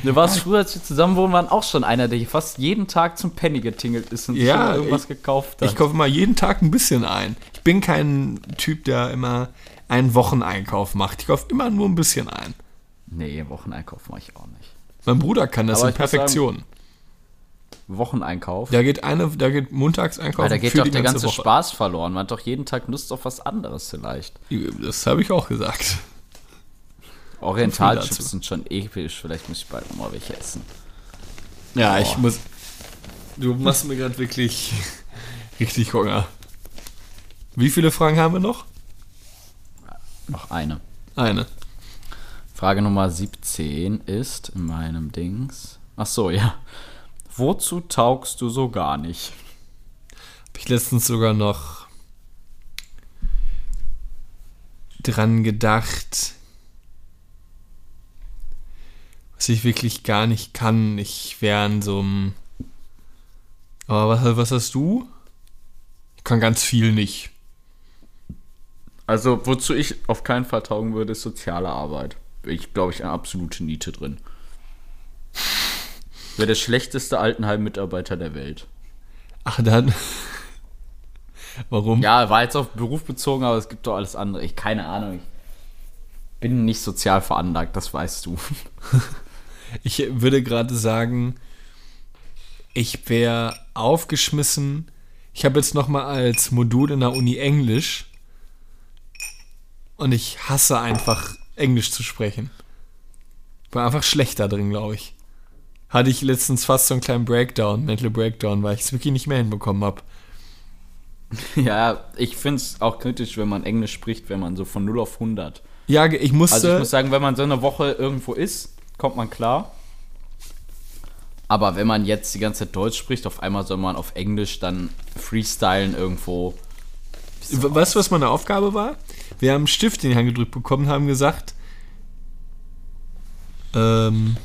Du warst früher, als wir zusammen wohnen, waren auch schon einer, der hier fast jeden Tag zum Penny getingelt ist und Ja, irgendwas ich- gekauft hat. Ich kaufe mal jeden Tag ein bisschen ein. Ich bin kein Typ, der immer einen Wocheneinkauf macht. Ich kaufe immer nur ein bisschen ein. nee, Wocheneinkauf mache ich auch nicht. Mein Bruder kann das Aber in Perfektion. Wocheneinkauf? Der geht eine, der geht montags einkaufen. Da geht für doch die der ganze Woche. Spaß verloren. Man hat doch jeden Tag Lust auf was anderes vielleicht. Das habe ich auch gesagt. Orientalchips sind schon episch. Vielleicht muss ich bald mal welche essen. Ja, ich muss. Du machst mir gerade wirklich richtig Hunger. Wie viele Fragen haben wir noch? Noch eine. Eine. Frage Nummer 17 ist in meinem Dings. Ach so, ja. Wozu taugst du so gar nicht? Habe ich letztens sogar noch dran gedacht, was ich wirklich gar nicht kann. Ich wäre in so einem. Aber was, was hast du? Ich kann ganz viel nicht. Also, wozu ich auf keinen Fall taugen würde, ist soziale Arbeit. Ich glaube, ich eine absolute Niete drin. Wäre der schlechteste Altenheim-Mitarbeiter der Welt. Ach, dann. Warum? Ja, war jetzt auf Beruf bezogen, aber es gibt doch alles andere. Ich keine Ahnung. Ich bin nicht sozial veranlagt, das weißt du. Ich würde gerade sagen, ich wäre aufgeschmissen. Ich habe jetzt noch mal als Modul in der Uni Englisch und ich hasse einfach Englisch zu sprechen. War einfach schlechter drin, glaube ich. Hatte ich letztens fast so einen kleinen Breakdown, Mental Breakdown, weil ich es wirklich nicht mehr hinbekommen habe. ja, ich finde es auch kritisch, wenn man Englisch spricht, wenn man so von 0 auf 100. Ja, ich musste. Also ich muss sagen, wenn man so eine Woche irgendwo ist, kommt man klar. Aber wenn man jetzt die ganze Zeit Deutsch spricht, auf einmal soll man auf Englisch dann freestylen irgendwo. We- Weißt du, was meine Aufgabe war? Wir haben einen Stift in die Hand gedrückt bekommen, haben gesagt, ähm,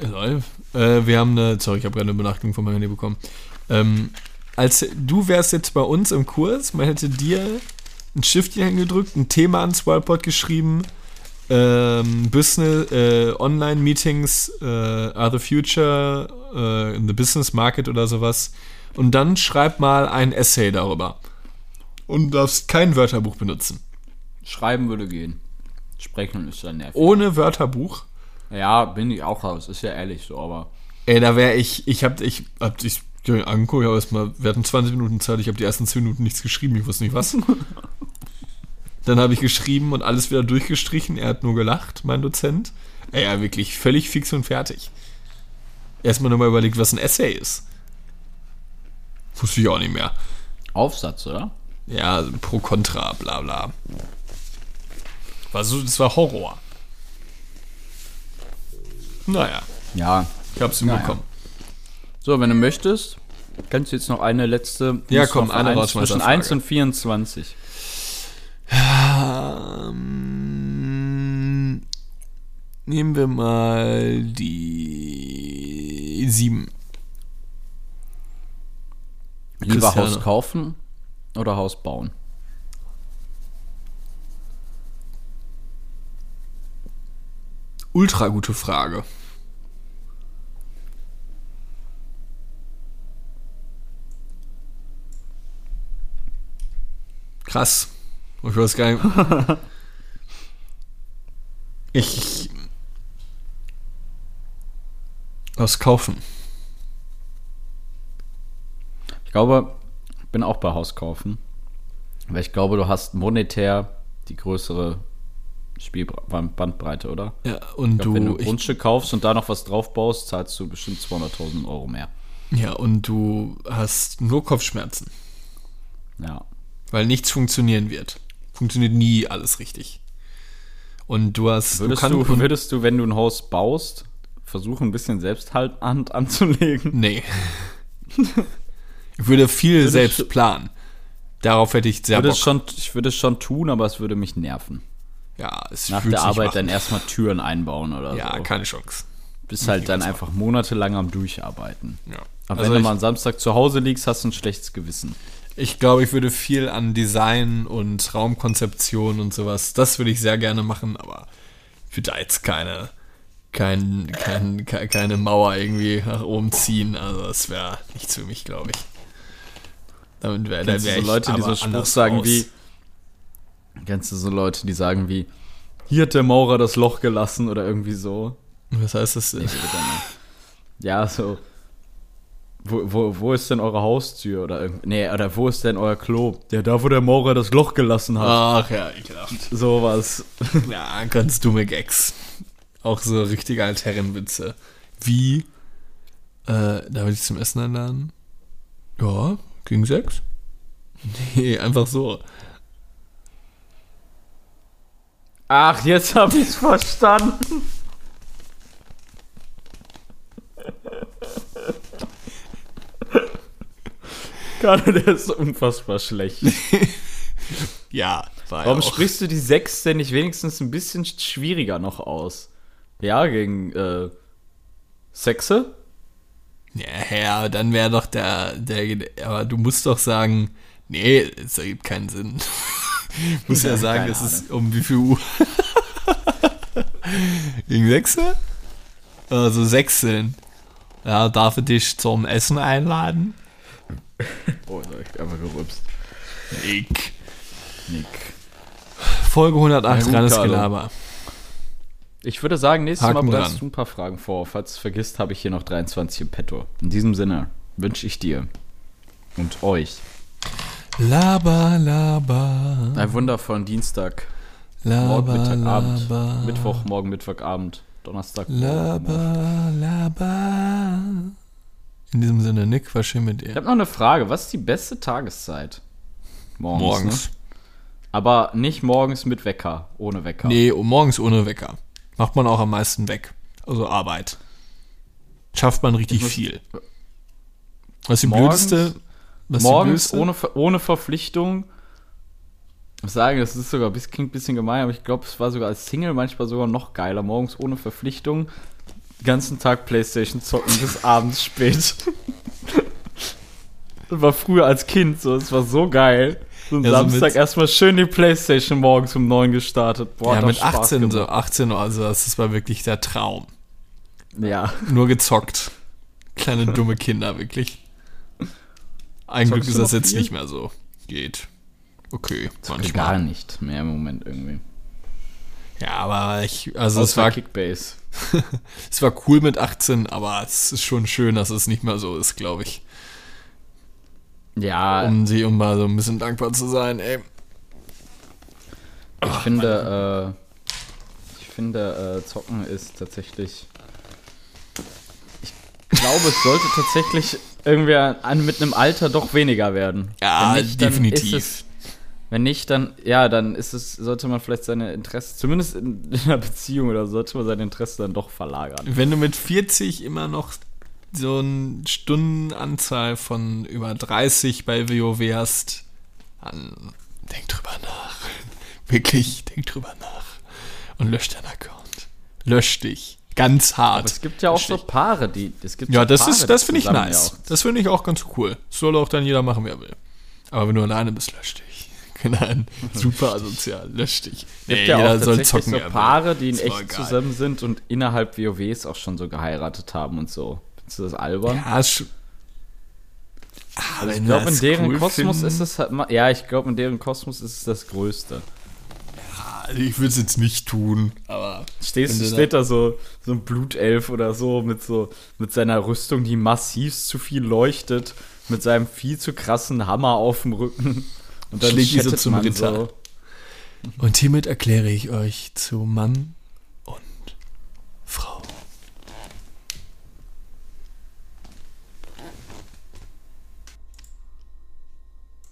äh, äh, wir haben eine, sorry, ich habe gerade eine Benachrichtigung von meinem Handy bekommen. Ähm, als du wärst jetzt bei uns im Kurs, man hätte dir einen Stift in die Hand gedrückt, ein Thema ans Whiteboard geschrieben, ähm, Business, äh, Online-Meetings äh, are the future äh, in the business market oder sowas. Und dann schreib mal ein Essay darüber. Und darfst kein Wörterbuch benutzen. Schreiben würde gehen. Sprechen ist dann nervig. Ohne Wörterbuch. Ja, bin ich auch raus, ist ja ehrlich so, aber. Ey, da wäre ich, ich hab, ich hab dich angeguckt, ich erstmal, wir hatten 20 Minuten Zeit, ich habe die ersten 10 Minuten nichts geschrieben, ich wusste nicht was. Dann habe ich geschrieben und alles wieder durchgestrichen, er hat nur gelacht, mein Dozent. Ey, ja, wirklich völlig fix und fertig. Erstmal nochmal überlegt, was ein Essay ist. Wusste ich auch nicht mehr. Aufsatz, oder? Ja, pro Contra, bla bla. War so, das war Horror. Naja, Ja. ich hab's Naja. hinbekommen. So, wenn du möchtest, kannst du jetzt noch eine letzte. Ja, komm, eine. Zwischen 1 und 24. Ähm, nehmen wir mal die sieben. Lieber Christiane. Haus kaufen oder Haus bauen? Ultra gute Frage. Krass. Ich weiß gar nicht. Ich. Was kaufen? Ich glaube, ich bin auch bei Haus kaufen. Weil ich glaube, du hast monetär die größere Spielbandbreite, oder? Ja, und glaub, wenn du du. ein Grundstück kaufst und da noch was drauf baust, zahlst du bestimmt 200.000 Euro mehr. ja, und du hast nur Kopfschmerzen. Ja. Weil nichts funktionieren wird. Funktioniert nie alles richtig. Und du hast. Würdest kann- du, würdest du, wenn du ein Haus baust, versuchen, ein bisschen Selbsthand anzulegen? Nee. ich würde viel selbst planen. Darauf hätte ich sehr Würde Bock. schon, ich würde es schon tun, aber es würde mich nerven. ja, es Nach der Arbeit machen. dann erstmal Türen einbauen oder Ja, so. keine Chance. Bist halt dann einfach monatelang am Durcharbeiten. Ja. Aber Also wenn du ich- mal am Samstag zu Hause liegst, hast du ein schlechtes Gewissen. Ich glaube, ich würde viel an Design und Raumkonzeption und sowas, das würde ich sehr gerne machen, aber ich würde da jetzt keine, kein, kein, ke- keine Mauer irgendwie nach oben ziehen. Also das wäre nichts für mich, glaube ich. Damit wäre du wär so Leute, die so Spruch sagen aus. wie, kennst du so Leute, die sagen wie, hier hat der Maurer das Loch gelassen oder irgendwie so. Was heißt das denn? Ja, so. Wo, wo, wo ist denn eure Haustür? Oder nee, oder wo ist denn euer Klo? Ja, da wo der Maurer das Loch gelassen hat. Ach ja, ekelhaft. Sowas. Ja, ganz dumme Gags. Auch so richtige Altherrenwitze. Wie, äh, darf ich dich zum Essen einladen? Ja, gegen sechs? Nee, einfach so. Ach, jetzt hab ich's verstanden. Gerade der ist unfassbar schlecht. Ja, war Warum auch. sprichst du die 6 denn nicht wenigstens ein bisschen schwieriger noch aus? Ja, gegen äh, Sexe? Ja, ja, dann wäre doch der, der, aber du musst doch sagen, nee, es ergibt keinen Sinn. muss ja, Ja, sagen, es ist um wie viel Uhr? Gegen sechs? Also sechseln. Ja, darf ich dich zum Essen einladen? Oh, da hab ich einfach gerübst. Nick. Nick. Folge 108, Na gut, reines. Gelaber. Ich würde sagen, nächstes Haken Mal bereitest du ein paar Fragen vor. Falls du es vergisst, habe ich hier noch 23 im Petto. In diesem Sinne wünsche ich dir und euch Laber, laber. einen wundervollen Dienstag. Morgen Laber, Mittagabend. laber. Mittwoch, morgen Mittwochabend. Donnerstag. morgen. Laber, laber. In diesem Sinne, Nick, war schön mit Ich dir. habe noch eine Frage. Was ist die beste Tageszeit? Morgens. Morgens. Ne? Aber nicht morgens mit Wecker, ohne Wecker. Nee, oh, morgens ohne Wecker. Macht man auch am meisten weg. Also Arbeit. Schafft man richtig muss- viel. Was ist die Morgens- blödeste? Was ist die Morgens blödste? ohne, ohne Verpflichtung. Ich sage, das ist sogar, bis- klingt ein bisschen gemein, aber ich glaube, es war sogar als Single manchmal sogar noch geiler. Morgens ohne Verpflichtung. Den ganzen Tag Playstation zocken bis abends spät. Das war früher als Kind so, es war so geil. So am Ja, so Samstag mit- erstmal schön die Playstation morgens um 9 gestartet. Boah, ja, mit Spaß 18, gemacht. so 18 Uhr, also das war wirklich der Traum. Ja. Nur gezockt. Kleine dumme Kinder, wirklich. Ein Glück ist das jetzt viel? nicht mehr so. Geht. Okay, Gar manchmal. nicht mehr im Moment irgendwie. Ja, aber ich, also es Außer war, Kickbase. es war cool mit 18, aber es ist schon schön, dass es nicht mehr so ist, glaube ich. Ja, Um sie, um mal so ein bisschen dankbar zu sein, ey. Ich finde, äh, ich finde, äh, Zocken ist tatsächlich. Ich glaube, es sollte tatsächlich irgendwie an, mit einem Alter doch weniger werden. Ja, nicht, definitiv. Ist es, Wenn nicht, dann, ja, dann ist es, sollte man vielleicht seine Interessen, zumindest in, in einer Beziehung oder so, sollte man seine Interessen dann doch verlagern. Wenn du mit 40 immer noch so eine Stundenanzahl von über 30 bei WoW hast, dann denk drüber nach. Wirklich, denk drüber nach. Und lösch deinen Account. Lösch dich. Ganz hart. Aber es gibt ja auch so Paare, die, es gibt Ja, so das Paare, ist, das finde ich nice. ja Das finde ich auch ganz cool. Soll auch dann jeder machen, wer er will. Aber wenn du alleine bist, lösch dich. Nein, super asozial, lösch dich. Es gibt ja auch tatsächlich so wer will. Paare, die in echt geil. zusammen sind und innerhalb WoWs auch schon so geheiratet haben und so. Findest du das albern? Ja, ist schon- Ah, Also ich glaube, in deren cool Kosmos finden- ist es halt, ja, ich glaube, in deren Kosmos ist es das Größte. Also Ich würde es jetzt nicht tun, aber. Stehst, steht da so, so ein Blutelf oder so mit so mit seiner Rüstung, die massiv zu viel leuchtet, mit seinem viel zu krassen Hammer auf dem Rücken. Und dann Schlägt die so zum Ritter. So. Und hiermit erkläre ich euch zu Mann